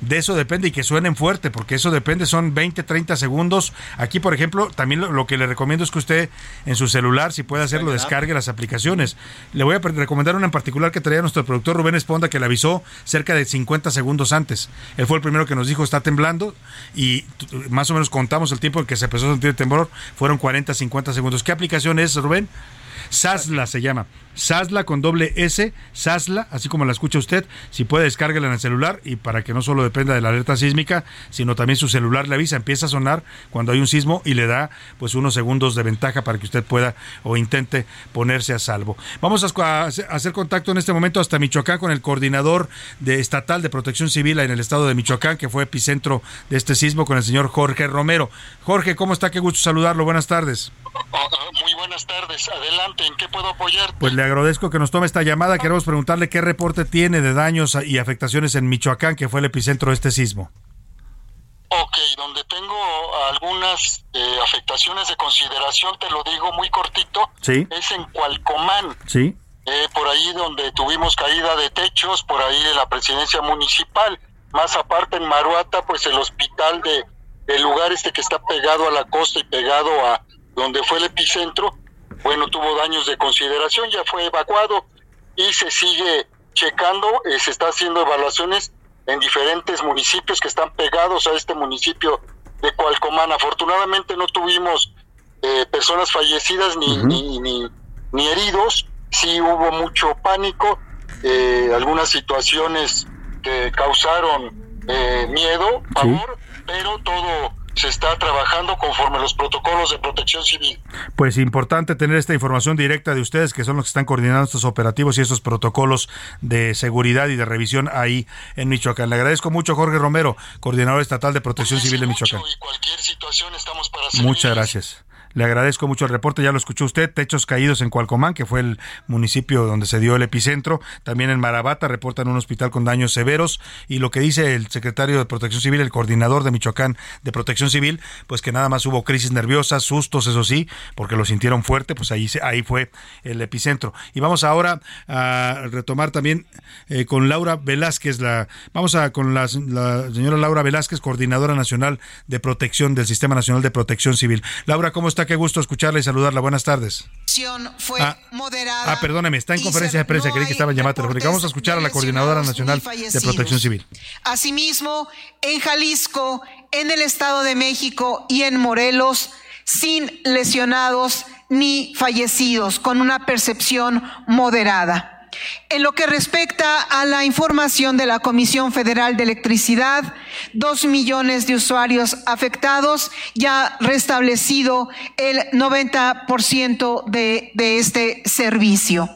de eso depende y que suenen fuerte, porque eso depende, son 20, 30 segundos. Aquí, por ejemplo, también lo, lo que le recomiendo es que usted en su celular, si puede hacerlo, descargue las aplicaciones. Le voy a recomendar una en particular que traía nuestro productor Rubén Esponda, que le avisó cerca de 50 segundos antes. Él fue el primero que nos dijo está temblando y más o menos contamos el tiempo en que se empezó a sentir el temblor, fueron 40, 50 segundos. ¿Qué aplicación es, Rubén? Sasla se llama. Sasla con doble S, Sasla, así como la escucha usted, si puede descárguela en el celular y para que no solo dependa de la alerta sísmica, sino también su celular le avisa, empieza a sonar cuando hay un sismo y le da pues unos segundos de ventaja para que usted pueda o intente ponerse a salvo. Vamos a, hacer contacto en este momento hasta Michoacán con el coordinador de estatal de protección civil en el estado de Michoacán, que fue epicentro de este sismo con el señor Jorge Romero. Jorge, ¿cómo está? Qué gusto saludarlo. Buenas tardes. Muy buenas tardes. Adelante, ¿en qué puedo apoyar? Pues le agradezco que nos tome esta llamada. Queremos preguntarle qué reporte tiene de daños y afectaciones en Michoacán, que fue el epicentro de este sismo. Ok, donde tengo algunas eh, afectaciones de consideración, te lo digo muy cortito, Sí. es en Cualcomán, Sí. eh, por ahí donde tuvimos caída de techos, por ahí de la presidencia municipal, más aparte en Maruata, pues el hospital de el lugar este que está pegado a la costa y pegado a donde fue el epicentro, bueno, tuvo daños de consideración, ya fue evacuado y se sigue checando, eh, se está haciendo evaluaciones en diferentes municipios que están pegados a este municipio de Cualcomán. Afortunadamente no tuvimos eh, personas fallecidas ni, ni, ni, ni heridos, sí hubo mucho pánico, eh, algunas situaciones que causaron eh, miedo, pavor, pero todo se está trabajando conforme los protocolos de protección civil. Pues importante tener esta información directa de ustedes, que son los que están coordinando estos operativos y estos protocolos de seguridad y de revisión ahí en Michoacán. Le agradezco mucho, Jorge Romero, coordinador estatal de protección civil de Michoacán. Muchas gracias. Le agradezco mucho el reporte, ya lo escuchó usted, techos caídos en Cualcomán, que fue el municipio donde se dio el epicentro, también en Marabata reportan un hospital con daños severos y lo que dice el secretario de Protección Civil, el coordinador de Michoacán de Protección Civil, pues que nada más hubo crisis nerviosas, sustos, eso sí, porque lo sintieron fuerte, pues ahí, ahí fue el epicentro. Y vamos ahora a retomar también eh, con Laura Velázquez, la, vamos a con la, la señora Laura Velázquez, coordinadora nacional de protección del Sistema Nacional de Protección Civil. Laura, ¿cómo está? Qué gusto escucharla y saludarla. Buenas tardes. fue Ah, moderada. Ah, perdóneme, está en conferencia de prensa, no creí que estaba en llamada telefónica. Vamos a escuchar a la Coordinadora Nacional de. Protección Civil. Asimismo, en Jalisco, en el Estado de México y en Morelos, sin lesionados ni fallecidos, con una percepción moderada. En lo que respecta a la información de la Comisión Federal de Electricidad, dos millones de usuarios afectados, ya restablecido el 90% de, de este servicio.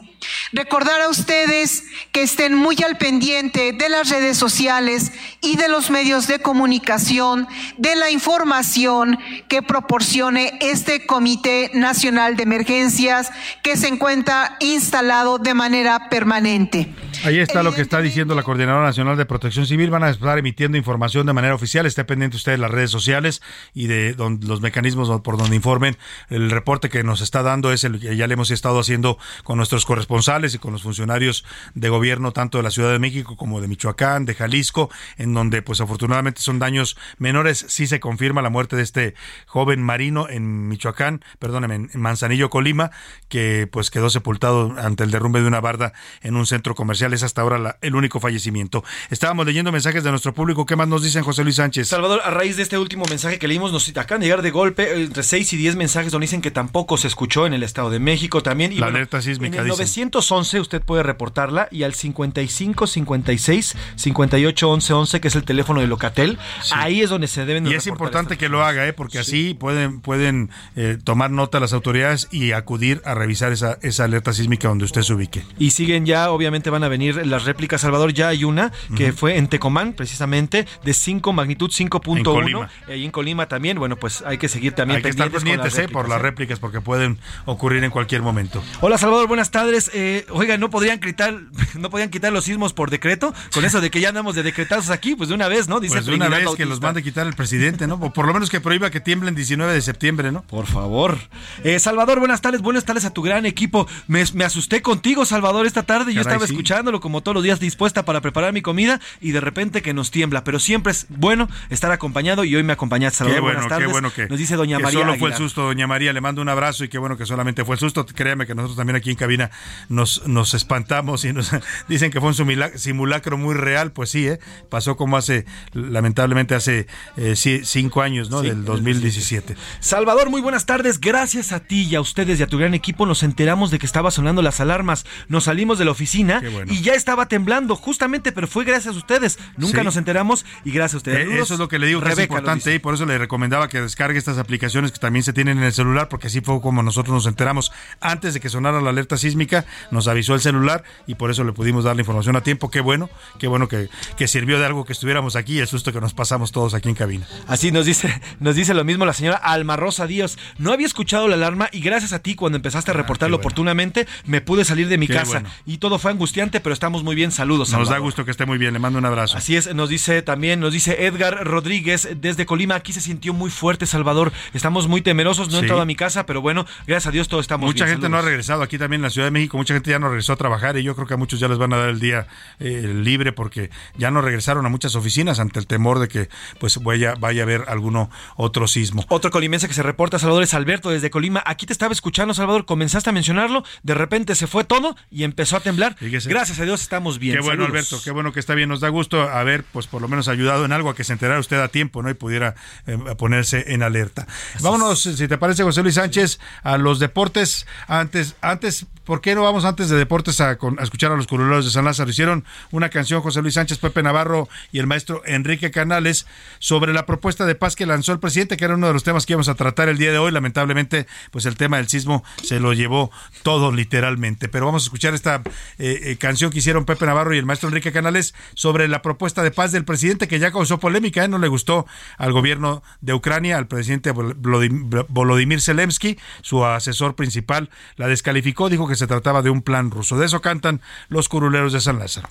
Recordar a ustedes que estén muy al pendiente de las redes sociales y de los medios de comunicación, de la información que proporcione este Comité Nacional de Emergencias que se encuentra instalado de manera permanente. Ahí está lo que está diciendo la Coordinadora Nacional de Protección Civil. Van a estar emitiendo información de manera oficial. Esté pendiente usted de las redes sociales y de don- los mecanismos por donde informen. El reporte que nos está dando es el que ya le hemos estado haciendo con nuestros corresponsales y con los funcionarios de gobierno, tanto de la Ciudad de México como de Michoacán, de Jalisco, en donde pues afortunadamente son daños menores. Sí se confirma la muerte de este joven marino en Michoacán, perdóneme, en Manzanillo, Colima, que pues quedó sepultado ante el derrumbe de una barda en un centro comercial. Es hasta ahora la- el único fallecimiento. Estábamos leyendo mensajes de nuestro público. ¿Qué más nos dicen José Luis Sánchez? Salvador, a raíz de este último mensaje que leímos, nos acaban de llegar de golpe eh, entre 6 y 10 mensajes donde dicen que tampoco se escuchó en el Estado de México también. Y La bueno, alerta sísmica, En el dicen. 911 usted puede reportarla y al 55 56 58 11 11, que es el teléfono de Locatel, ahí es donde se deben de Y es importante que lo haga, ¿eh? porque así pueden, pueden eh, tomar nota las autoridades y acudir a revisar esa, esa alerta sísmica donde usted se ubique. Y siguen ya, obviamente van a venir las réplicas, Salvador. Ya hay una que fue en Tecomán, precisamente, de 5, magnitud En 5.1. Colima. Ahí en Colima también. Bueno, pues hay que seguir también Hay que estar pendientes las eh, por las ¿eh? réplicas porque pueden ocurrir en cualquier momento. Hola Salvador, buenas tardes. Eh, oiga, ¿no podrían quitar, (laughs) no podían quitar los sismos por decreto? Con eso de que ya andamos de decretazos aquí, pues de una vez, ¿no? Dice Pues de una vez que los mande quitar el presidente, ¿no? O por lo menos que prohíba que tiemblen 19 de septiembre, ¿no? Por favor. Eh, Salvador, buenas tardes, buenas tardes a tu gran equipo. Me, me asusté contigo, Salvador, esta tarde. Yo estaba sí. Escuchándolo como todos los días dispuesta para preparar mi comida y de repente que nos tiembla. Pero siempre es bueno estar acompañado y hoy me acompañaste, Salvador. Qué bueno, buenas qué tardes. bueno que, Nos dice doña que María. solo fue el susto, doña María. Le mando un abrazo y qué bueno que solamente fue el susto. Créame que nosotros también aquí en cabina nos, nos espantamos y nos (laughs) dicen que fue un simula- simulacro muy real. Pues sí, ¿eh? pasó como hace, lamentablemente hace eh, cinco años, ¿no? Sí, Del 2017. Salvador, muy buenas tardes. Gracias a ti y a ustedes y a tu gran equipo nos enteramos de que estaba sonando las alarmas. Nos salimos de la oficina Qué bueno. Y ya estaba temblando, justamente, pero fue gracias a ustedes. Nunca Sí. nos enteramos y gracias a ustedes. Eh. Eso es lo que le digo que es importante y por eso le recomendaba que descargue estas aplicaciones que también se tienen en el celular, porque así fue como nosotros nos enteramos antes de que sonara la alerta sísmica, nos avisó el celular y por eso le pudimos dar la información a tiempo. Qué bueno, qué bueno que, que sirvió de algo que estuviéramos aquí y el susto que nos pasamos todos aquí en cabina. Así nos dice, nos dice lo mismo la señora Alma Rosa Díaz. No había escuchado la alarma y gracias a ti cuando empezaste a reportarlo oportunamente me pude salir de mi Qué casa bueno. y todo fue angustiante, pero estamos muy bien. Saludos. Nos da gusto que esté muy bien, le mando un abrazo. Así es, nos dice también, nos dice Edgar Rodríguez desde Colima, aquí se sintió muy fuerte Salvador, estamos muy temerosos, no he Sí. entrado a mi casa, pero bueno, gracias a Dios todo estamos Mucha bien. gente no ha regresado aquí también en la Ciudad de México, mucha gente ya no regresó a trabajar y yo creo que a muchos ya les van a dar el día eh, libre porque ya no regresaron a muchas oficinas ante el temor de que pues vaya, vaya a haber alguno otro sismo. Otro colimense que se reporta, Salvador, es Alberto desde Colima. Aquí te estaba escuchando, Salvador, comenzaste a mencionarlo, de repente se fue todo y empezó a temblar. Fíjese. Gracias a Dios estamos bien. Qué bueno, Saludos. Alberto, qué bueno que está bien. Nos da gusto haber, pues, por lo menos ayudado en algo a que se enterara usted a tiempo, ¿no? Y pudiera eh, ponerse en alerta. Vámonos, si te parece, José Luis Sánchez, a los deportes. Antes, antes, ¿por qué no vamos antes de deportes a, a escuchar a los curuleros de San Lázaro? Hicieron una canción, José Luis Sánchez, Pepe Navarro y el maestro Enrique Canales, sobre la propuesta de paz que lanzó el presidente, que era uno de los temas que íbamos a tratar el día de hoy. Lamentablemente, pues el tema del sismo se lo llevó todo literalmente. Pero vamos a escuchar esta eh, eh, canción que hicieron Pepe Navarro y el maestro Enrique Canales sobre la propuesta de paz del presidente que ya causó polémica. ¿eh? No le gustó al gobierno de Ucrania, al presidente Vol- Volodym- Volodymyr Zelensky, su asesor principal, la descalificó, dijo que se trataba de un plan ruso. De eso cantan los curuleros de San Lázaro.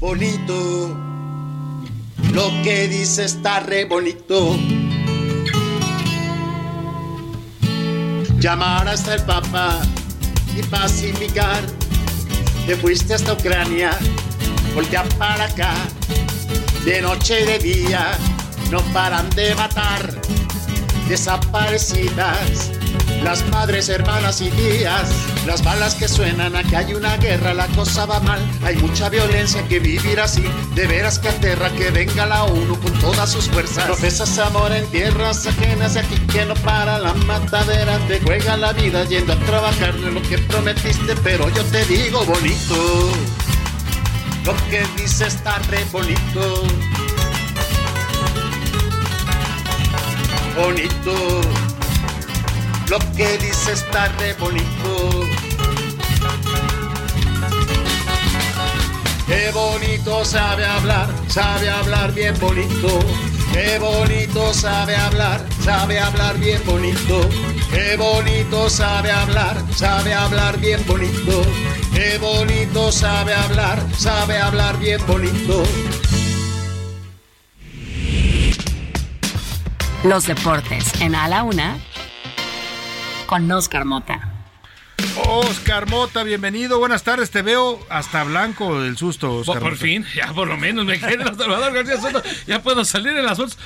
bonito. Lo que dice está re bonito. Llamar hasta el Papa y pacificar. Te fuiste hasta Ucrania, voltea para acá. De noche y de día no paran de matar. Desaparecidas, las madres, hermanas y tías. Las balas que suenan, aquí hay una guerra, la cosa va mal. Hay mucha violencia que vivir así. De veras que aterra que venga la ONU con todas sus fuerzas. Profesas amor en tierras ajenas, y aquí que no para la matadera. Te juega la vida yendo a trabajar, no es lo que prometiste, pero yo te digo bonito. Lo que dice está re bonito. Bonito. Lo que dice está re bonito. Qué bonito sabe hablar, sabe hablar bien bonito. Qué bonito sabe hablar, sabe hablar bien bonito. Qué bonito sabe hablar, sabe hablar bien bonito. Qué bonito sabe hablar, sabe hablar bien bonito. Los deportes en A la Una con Oscar Mota. Oscar Mota, bienvenido. Buenas tardes. Te veo hasta blanco del susto, Oscar. Por, por Mota. fin, ya por lo menos me quedé en Salvador García Soto. Ya puedo salir en las otras.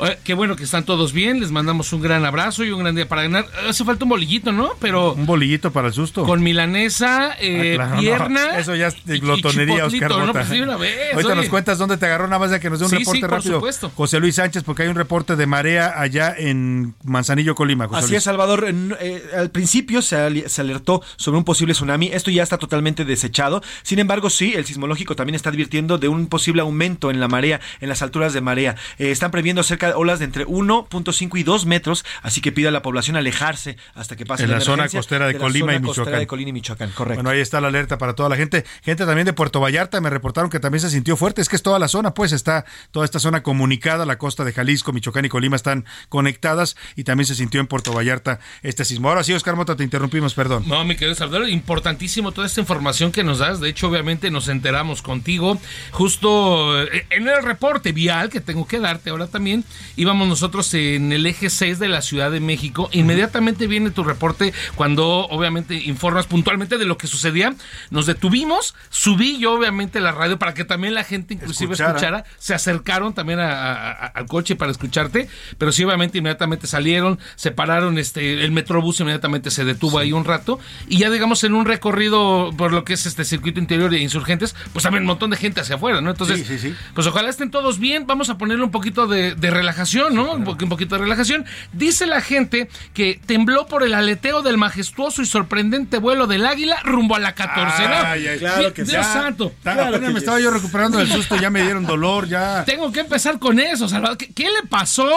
Oye, Qué bueno que están todos bien. Les mandamos un gran abrazo y un gran día para ganar. Hace falta un bolillito, ¿no? Pero. Un bolillito para el susto. Con milanesa, eh, Ah, claro, no. pierna. (laughs) Eso ya es glotonería, Oscar ¿no? Pues sí, una vez, Ahorita oye. nos cuentas dónde te agarró, nada más de que nos dé un Sí, reporte sí, por rápido. supuesto. José Luis Sánchez, porque hay un reporte de marea allá en Manzanillo, Colima. José Así Luis. es, Salvador. En- eh, al principio se, se alertó sobre un posible tsunami. Esto ya está totalmente desechado. Sin embargo, sí, el sismológico también está advirtiendo de un posible aumento en la marea, en las alturas de marea. Eh, están previendo cerca olas de entre 1.5 y 2 metros, así que pide a la población alejarse hasta que pase En la zona costera de Colima y Michoacán. de Colima y Michoacán, correcto. Bueno, ahí está la alerta para toda la gente. Gente también de Puerto Vallarta me reportaron que también se sintió fuerte. Es que es toda la zona, pues está toda esta zona comunicada. La costa de Jalisco, Michoacán y Colima están conectadas y también se sintió en Puerto Vallarta este sismo. Ahora sí, Oscar Mota, te interrumpimos, perdón. No, mi querido Salvador, importantísimo toda esta información que nos das. De hecho, obviamente nos enteramos contigo justo eh, en el reporte vial que tengo que darte ahora también. Íbamos nosotros en el eje 6 de la Ciudad de México. Inmediatamente viene tu reporte cuando obviamente informas puntualmente de lo que sucedía. Nos detuvimos, subí yo obviamente la radio para que también la gente inclusive Escuchara. escuchara. Se acercaron también a- a- a- al coche para escucharte, pero sí obviamente inmediatamente salieron, se pararon, este, el metrobús inmediatamente se detuvo ahí un rato y ya digamos en un recorrido por lo que es este circuito interior de insurgentes, pues también un montón de gente hacia afuera, ¿no? Entonces, Sí, sí, sí. pues ojalá estén todos bien, vamos a ponerle un poquito de, de relajación, ¿no? un, po- un poquito de relajación. Dice la gente que tembló por el aleteo del majestuoso y sorprendente vuelo del águila rumbo a la 14. ¿no? Ay, ay, claro que Dios sí. santo. Apenas me estaba yo recuperando del susto, ya me dieron dolor, ya. Tengo que empezar con eso, Salvador. ¿Qué, qué le pasó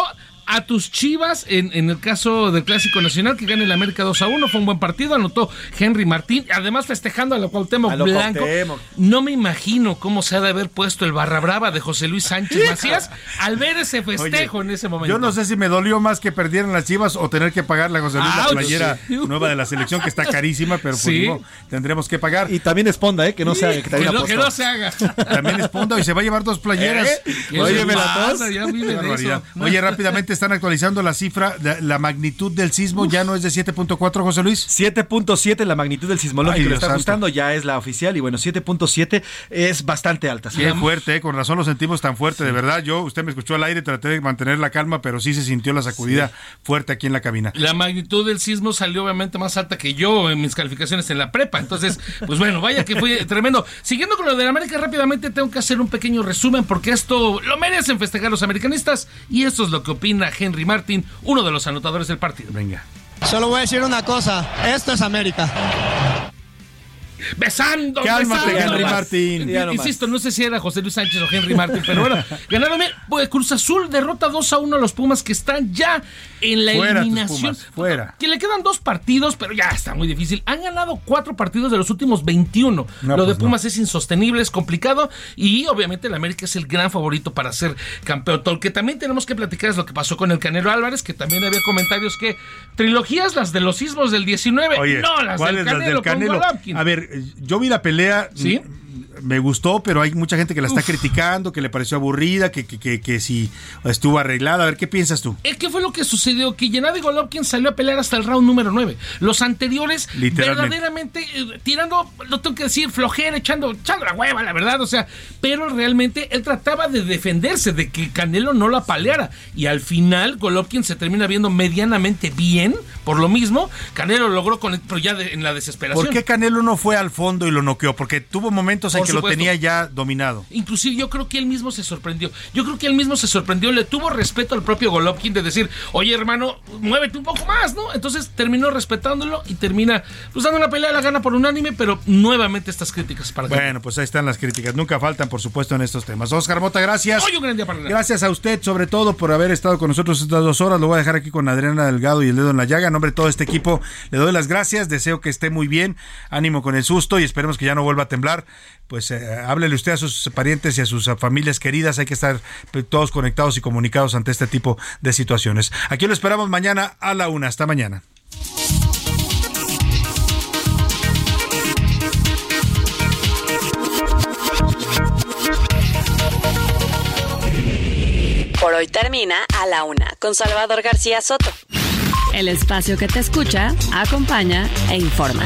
a tus chivas en, en el caso del Clásico Nacional que gana el América 2 a 1? Fue un buen partido, anotó Henry Martín, además festejando a la Cuauhtémoc A lo Blanco. Cuauhtémoc. No me imagino cómo se ha de haber puesto el barra brava de José Luis Sánchez Macías al ver ese festejo Oye, en ese momento. Yo no sé si me dolió más que perdieran las chivas o tener que pagarle a José Luis la Ouch. playera nueva de la selección que está carísima, pero pues Sí. modo, tendremos que pagar. Y también esponda, ¿eh? Que no se haga, que que, también no, que no se haga. También es Ponda y se va a llevar dos playeras. ¿Qué Oye, me la. Oye, rápidamente están actualizando la cifra, la, la magnitud del sismo ya no es de 7.4, José Luis. 7.7 la magnitud del sismológico Dios está santo. ajustando, ya es la oficial y bueno, 7.7 es bastante alta. ¿sí? Qué fuerte, eh, con razón lo sentimos tan fuerte, de verdad. Yo, usted me escuchó al aire, traté de mantener la calma, pero sí se sintió la sacudida fuerte aquí en la cabina. La magnitud del sismo salió obviamente más alta que yo en mis calificaciones en la prepa. Entonces, pues bueno, vaya que fue tremendo. Siguiendo con lo de la América, rápidamente tengo que hacer un pequeño resumen porque esto lo merecen festejar los americanistas y esto es lo que opina Henry Martin, uno de los anotadores del partido. Venga. Solo voy a decir una cosa, esto es América. Besando, Cálmate, besando. Henry Martín. Insisto, no sé si era José Luis Sánchez o Henry Martín, pero bueno, (laughs) ganaron bien. Pues, Cruz Azul derrota 2 a 1 a los Pumas que están ya en la Fuera eliminación. Pumas, fuera. Que le quedan dos partidos, pero ya está muy difícil. Han ganado cuatro partidos de los últimos 21. No, Lo de pues no. Pumas es insostenible, es complicado y obviamente el América es el gran favorito para ser campeón. Lo que también tenemos que platicar es lo que pasó con el Canelo Álvarez, que también había comentarios que trilogías las de los sismos del 19, Oye, no las del ¿cuáles Canelo, del Canelo? A ver, yo vi la pelea. ¿Sí? Me gustó, pero hay mucha gente que la está criticando, que le pareció aburrida, que, que, que, que si estuvo arreglada. A ver, ¿qué piensas tú? Eh, ¿Qué fue lo que sucedió? Que Gennady Golovkin salió a pelear hasta el round número 9. Los anteriores, Literalmente. verdaderamente, eh, tirando, lo tengo que decir, flojera, echando, echando la hueva, la verdad. O sea, pero realmente él trataba de defenderse, de que Canelo no lo apaleara. Y al final, Golovkin se termina viendo medianamente bien. Por lo mismo, Canelo logró, con, pero ya de- en la desesperación. ¿Por qué Canelo no fue al fondo y lo noqueó? Porque tuvo momentos en Por que lo tenía ya dominado. Inclusive yo creo que él mismo se sorprendió. Yo creo que él mismo se sorprendió, le tuvo respeto al propio Golovkin de decir, oye hermano, muévete un poco más, ¿no? Entonces terminó respetándolo y termina pues dando una pelea, la gana por unánime, pero nuevamente estas críticas para Bueno, pues ahí están las críticas. Nunca faltan, por supuesto, en estos temas. Oscar Mota, gracias. Hoy un gran día para. Gracias a usted, sobre todo, por haber estado con nosotros estas dos horas. Lo voy a dejar aquí con Adriana Delgado y el dedo en la llaga. En nombre de todo este equipo, le doy las gracias. Deseo que esté muy bien. Ánimo con el susto y esperemos que ya no vuelva a temblar. Pues eh, háblele usted a sus parientes y a sus eh, familias queridas. Hay que estar pues, todos conectados y comunicados ante este tipo de situaciones. Aquí lo esperamos mañana a la una. Hasta mañana. Por hoy termina a la una con Salvador García Soto. El espacio que te escucha, acompaña e informa.